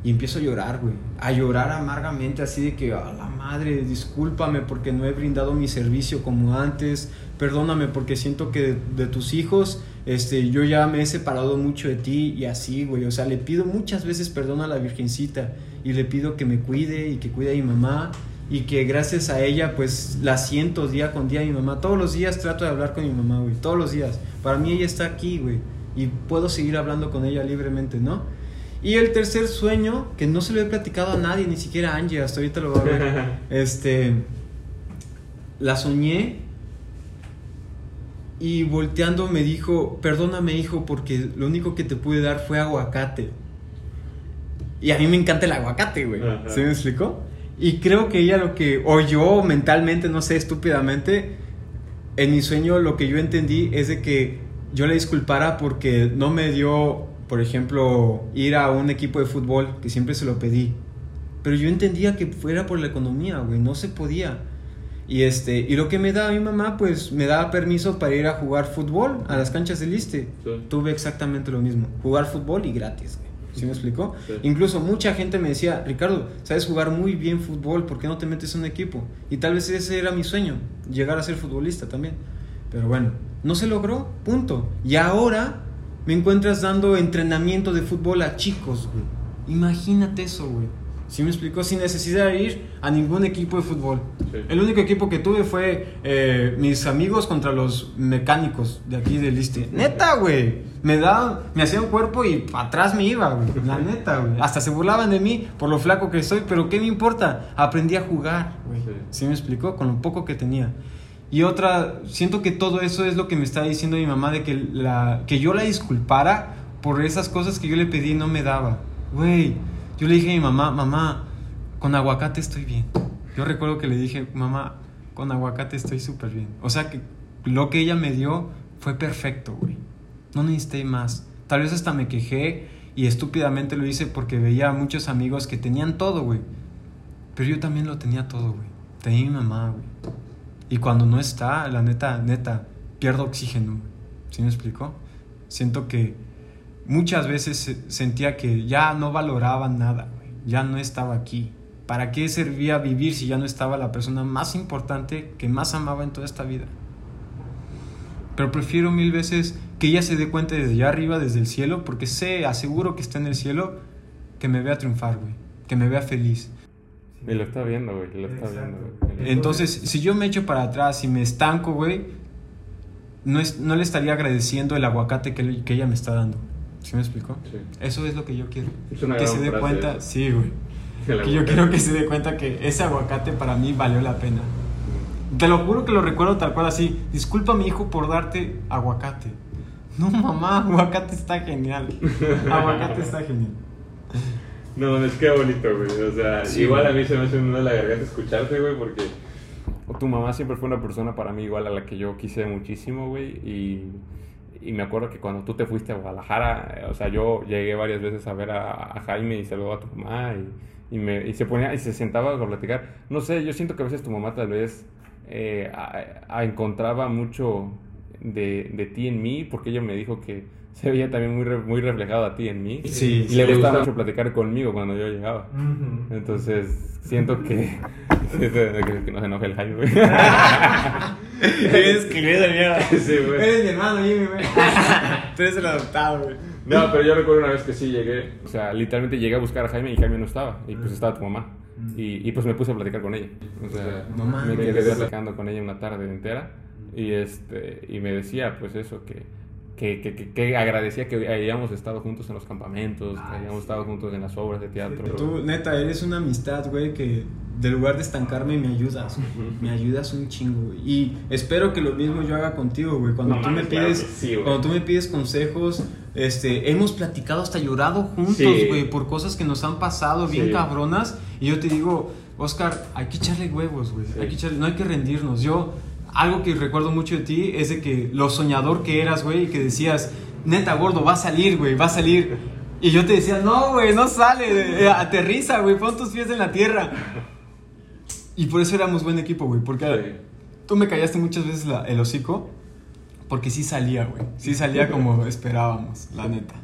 B: Y empiezo a llorar, güey. A llorar amargamente, así de que, a la madre, discúlpame porque no he brindado mi servicio como antes. Perdóname porque siento que de, de tus hijos, este, yo ya me he separado mucho de ti y así, güey. O sea, le pido muchas veces perdón a la Virgencita y le pido que me cuide y que cuide a mi mamá y que gracias a ella pues la siento día con día a mi mamá. Todos los días trato de hablar con mi mamá, güey, todos los días. Para mí ella está aquí, güey, y puedo seguir hablando con ella libremente, ¿no? Y el tercer sueño, que no se lo he platicado a nadie, ni siquiera a Angie, hasta ahorita lo va a ver. este, la soñé y volteando me dijo, perdóname hijo, porque lo único que te pude dar fue aguacate. Y a mí me encanta el aguacate, güey. ¿Se me explicó? Y creo que ella lo que, o yo mentalmente, no sé, estúpidamente, en mi sueño lo que yo entendí es de que yo le disculpara porque no me dio, por ejemplo, ir a un equipo de fútbol, que siempre se lo pedí. Pero yo entendía que fuera por la economía, güey, no se podía. Y este, y lo que me daba mi mamá, pues me daba permiso para ir a jugar fútbol a las canchas del Liste.
A: Sí.
B: Tuve exactamente lo mismo, jugar fútbol y gratis, güey. ¿Sí me explicó?
A: Sí.
B: Incluso mucha gente me decía, Ricardo, sabes jugar muy bien fútbol, ¿por qué no te metes en un equipo? Y tal vez ese era mi sueño, llegar a ser futbolista también. Pero bueno, no se logró, punto. Y ahora me encuentras dando entrenamiento de fútbol a chicos, güey. Imagínate eso, güey. ¿Sí me explicó? Sin necesidad de ir a ningún equipo de fútbol.
A: Sí.
B: El único equipo que tuve fue eh, mis amigos contra los mecánicos de aquí del Liste. Neta, güey. Me da, me hacía un cuerpo y atrás me iba, güey. La neta, güey. Hasta se burlaban de mí por lo flaco que soy, pero ¿qué me importa? Aprendí a jugar, güey.
A: Sí.
B: ¿Sí me explicó? Con lo poco que tenía. Y otra, siento que todo eso es lo que me está diciendo mi mamá de que, la, que yo la disculpara por esas cosas que yo le pedí y no me daba. Güey, yo le dije a mi mamá, mamá, con aguacate estoy bien. Yo recuerdo que le dije, mamá, con aguacate estoy súper bien. O sea que lo que ella me dio fue perfecto, güey. No necesité más. Tal vez hasta me quejé y estúpidamente lo hice porque veía a muchos amigos que tenían todo, güey. Pero yo también lo tenía todo, güey. tenía mi mamá, güey. Y cuando no está, la neta, neta, pierdo oxígeno. ¿Sí me explico? Siento que muchas veces se- sentía que ya no valoraba nada. Ya no estaba aquí. ¿Para qué servía vivir si ya no estaba la persona más importante que más amaba en toda esta vida? Pero prefiero mil veces que ella se dé cuenta desde allá arriba, desde el cielo, porque sé, aseguro que está en el cielo, que me vea triunfar, güey. Que me vea feliz.
A: Y lo está viendo, güey. Lo está
C: Exacto.
A: viendo, güey.
B: Entonces, si yo me echo para atrás y me estanco, güey, no, es, no le estaría agradeciendo el aguacate que, que ella me está dando. ¿Sí me explico?
A: Sí.
B: Eso es lo que yo quiero.
A: Es una
B: que
A: gran
B: se dé cuenta, sí, güey. Que yo quiero que se dé cuenta que ese aguacate para mí valió la pena. Te lo juro que lo recuerdo tal cual así. Disculpa mi hijo por darte aguacate. No, mamá, aguacate está genial. Aguacate está genial.
A: No, es que bonito, güey. O sea,
B: Sí,
A: igual
B: güey.
A: a mí se me hace un nudo en la garganta escucharte, güey, porque tu mamá siempre fue una persona para mí igual a la que yo quise muchísimo, güey. Y, y me acuerdo que cuando tú te fuiste a Guadalajara, eh, o sea, yo llegué varias veces a ver a, Jaime y saludaba a tu mamá y, y, me, y se ponía y se sentaba a platicar. No sé, yo siento que a veces tu mamá tal vez eh, encontraba mucho de, de ti en mí, porque ella me dijo que se veía también muy, re- muy reflejado a ti en mí.
B: Sí,
A: y
B: sí,
A: le gustaba
B: gusta.
A: mucho platicar conmigo cuando yo llegaba.
C: Ujú.
A: Entonces, siento que. que, no se enoje el Jaime, güey.
B: Eres que mierda.
A: Sí, güey.
B: Eres mi hermano, Jimmy, güey. Tú eres el adoptado, güey.
A: No, pero yo recuerdo una vez que sí llegué. O sea, literalmente llegué a buscar a Jaime y Jaime no estaba. Y pues estaba tu mamá. Y, y pues me puse a platicar con ella. O sea,
B: mames.
A: me quedé platicando con ella una tarde entera. Y, este, y me decía, pues eso, que, que, que, que- que agradecía que hayamos estado juntos en los campamentos, que hayamos estado juntos en las obras de teatro.
B: Tú, neta, eres una amistad, güey, que de lugar de estancarme me ayudas. Me ayudas un chingo, güey. Y espero que lo mismo yo haga contigo, güey. Cuando
A: No
B: tú me
A: claro
B: pides,
A: sí,
B: cuando tú me pides consejos, este, hemos platicado hasta llorado juntos,
A: Sí.
B: güey, por cosas que nos han pasado bien
A: Sí.
B: cabronas. Y yo te digo, Oscar, hay que echarle huevos, güey.
A: Sí.
B: Hay que echarle, no hay que rendirnos. Yo, algo que recuerdo mucho de ti es de que lo soñador que eras, güey, y que decías, neta, gordo, va a salir, güey, va a salir. Y yo te decía, no, güey, no sale, eh, aterriza, güey, pon tus pies en la tierra. Y por eso éramos buen equipo, güey, porque
A: Sí.
B: tú me callaste muchas veces la- el hocico, porque sí salía, güey, sí salía como esperábamos, la neta,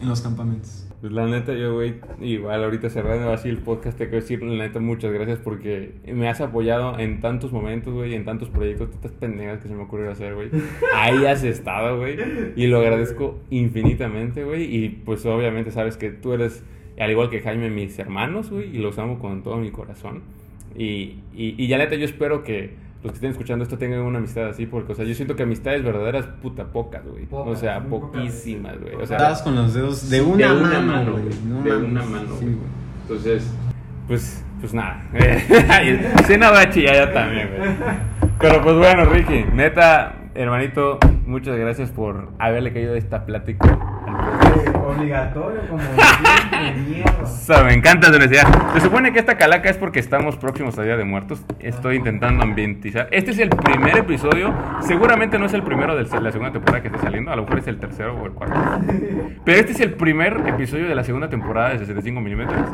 B: en los campamentos.
A: Pues la neta, yo, güey, igual ahorita cerrando así el podcast, te quiero decir, la neta, muchas gracias porque me has apoyado en tantos momentos, güey, en tantos proyectos, tantas pendejas que se me ocurrió hacer, güey. Ahí has estado, güey, y lo agradezco infinitamente, güey, y pues obviamente sabes que tú eres, al igual que Jaime, mis hermanos, güey, y los amo con todo mi corazón. Y, y, y ya neta, yo espero que los que estén escuchando esto tengan una amistad así, porque, o sea, yo siento que amistades verdaderas, puta, pocas, güey. O sea, poquísimas, güey. O sea,
B: Estabas con los dedos de una,
A: de una
B: mano,
A: mano,
B: güey, no
A: de
B: mames.
A: una mano,
B: Sí,
A: güey. Entonces, pues, pues nada. no va a chillar ya también, güey. Pero pues bueno, Ricky, neta, hermanito, muchas gracias por haberle caído esta plática al.
C: Obligatorio, como siempre, mierda.
A: O sea, me encanta la universidad. Se supone que esta calaca es porque estamos próximos a Día de Muertos. Estoy intentando ambientizar. Este es el primer episodio. Seguramente no es el primero de la segunda temporada que está saliendo. A lo mejor es el tercero o el cuarto. Pero este es el primer episodio de la segunda temporada de 65 milímetros.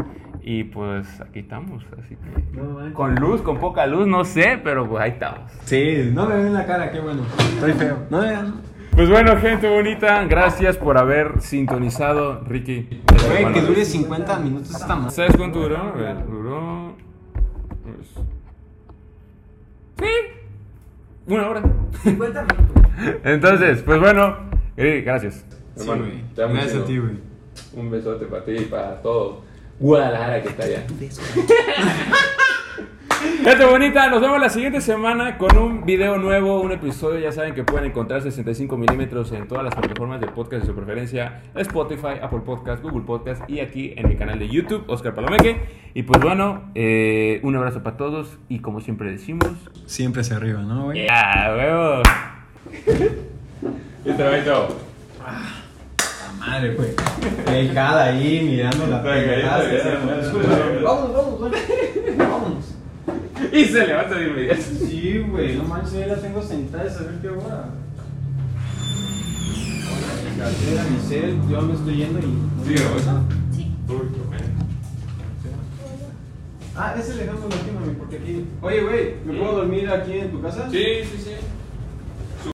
A: Y pues aquí estamos. Así que.
C: No.
A: Con luz, con poca luz, no sé, pero pues ahí estamos.
B: Sí, no me ven la cara, qué bueno. Estoy feo. No me vean.
A: Pues bueno, gente bonita, gracias por haber sintonizado, Ricky.
B: Güey,
A: Bueno,
B: que dure 50 minutos esta más.
A: ¿Sabes cuánto duró? A ver, duró. pues, Sí, una hora.
C: 50 minutos.
A: Entonces, pues bueno, eh, gracias.
B: Sí,
A: hermano.
B: güey.
A: Te amo
B: Gracias a ti, güey.
A: Un besote para ti y para todo Guadalajara que está allá. Gente bonita, nos vemos la siguiente semana con un video nuevo, un episodio. Ya saben que pueden encontrar 65 milímetros en todas las plataformas de podcast de su preferencia: Spotify, Apple Podcast, Google Podcast y aquí en mi canal de YouTube, Oscar Palomeque. Y pues bueno, eh, un abrazo para todos y como siempre decimos,
B: Siempre hacia arriba, ¿no, güey?
A: ¡Ya, huevos! Listo, Beto.
B: La madre, güey. Dejada ahí mirando la pendejada. Vamos, vamos, vamos. Vámonos.
A: Y se levanta de inmediato.
B: Sí, güey, no manches, ya la tengo sentada a saber qué hora. Mi cartera, mi cel, yo me estoy yendo y.
A: Sí, ¿no?
D: Sí.
B: Ah, ese dejamos aquí, mami, porque aquí. Oye, güey, ¿me puedo dormir aquí en tu casa?
A: Sí, sí, sí.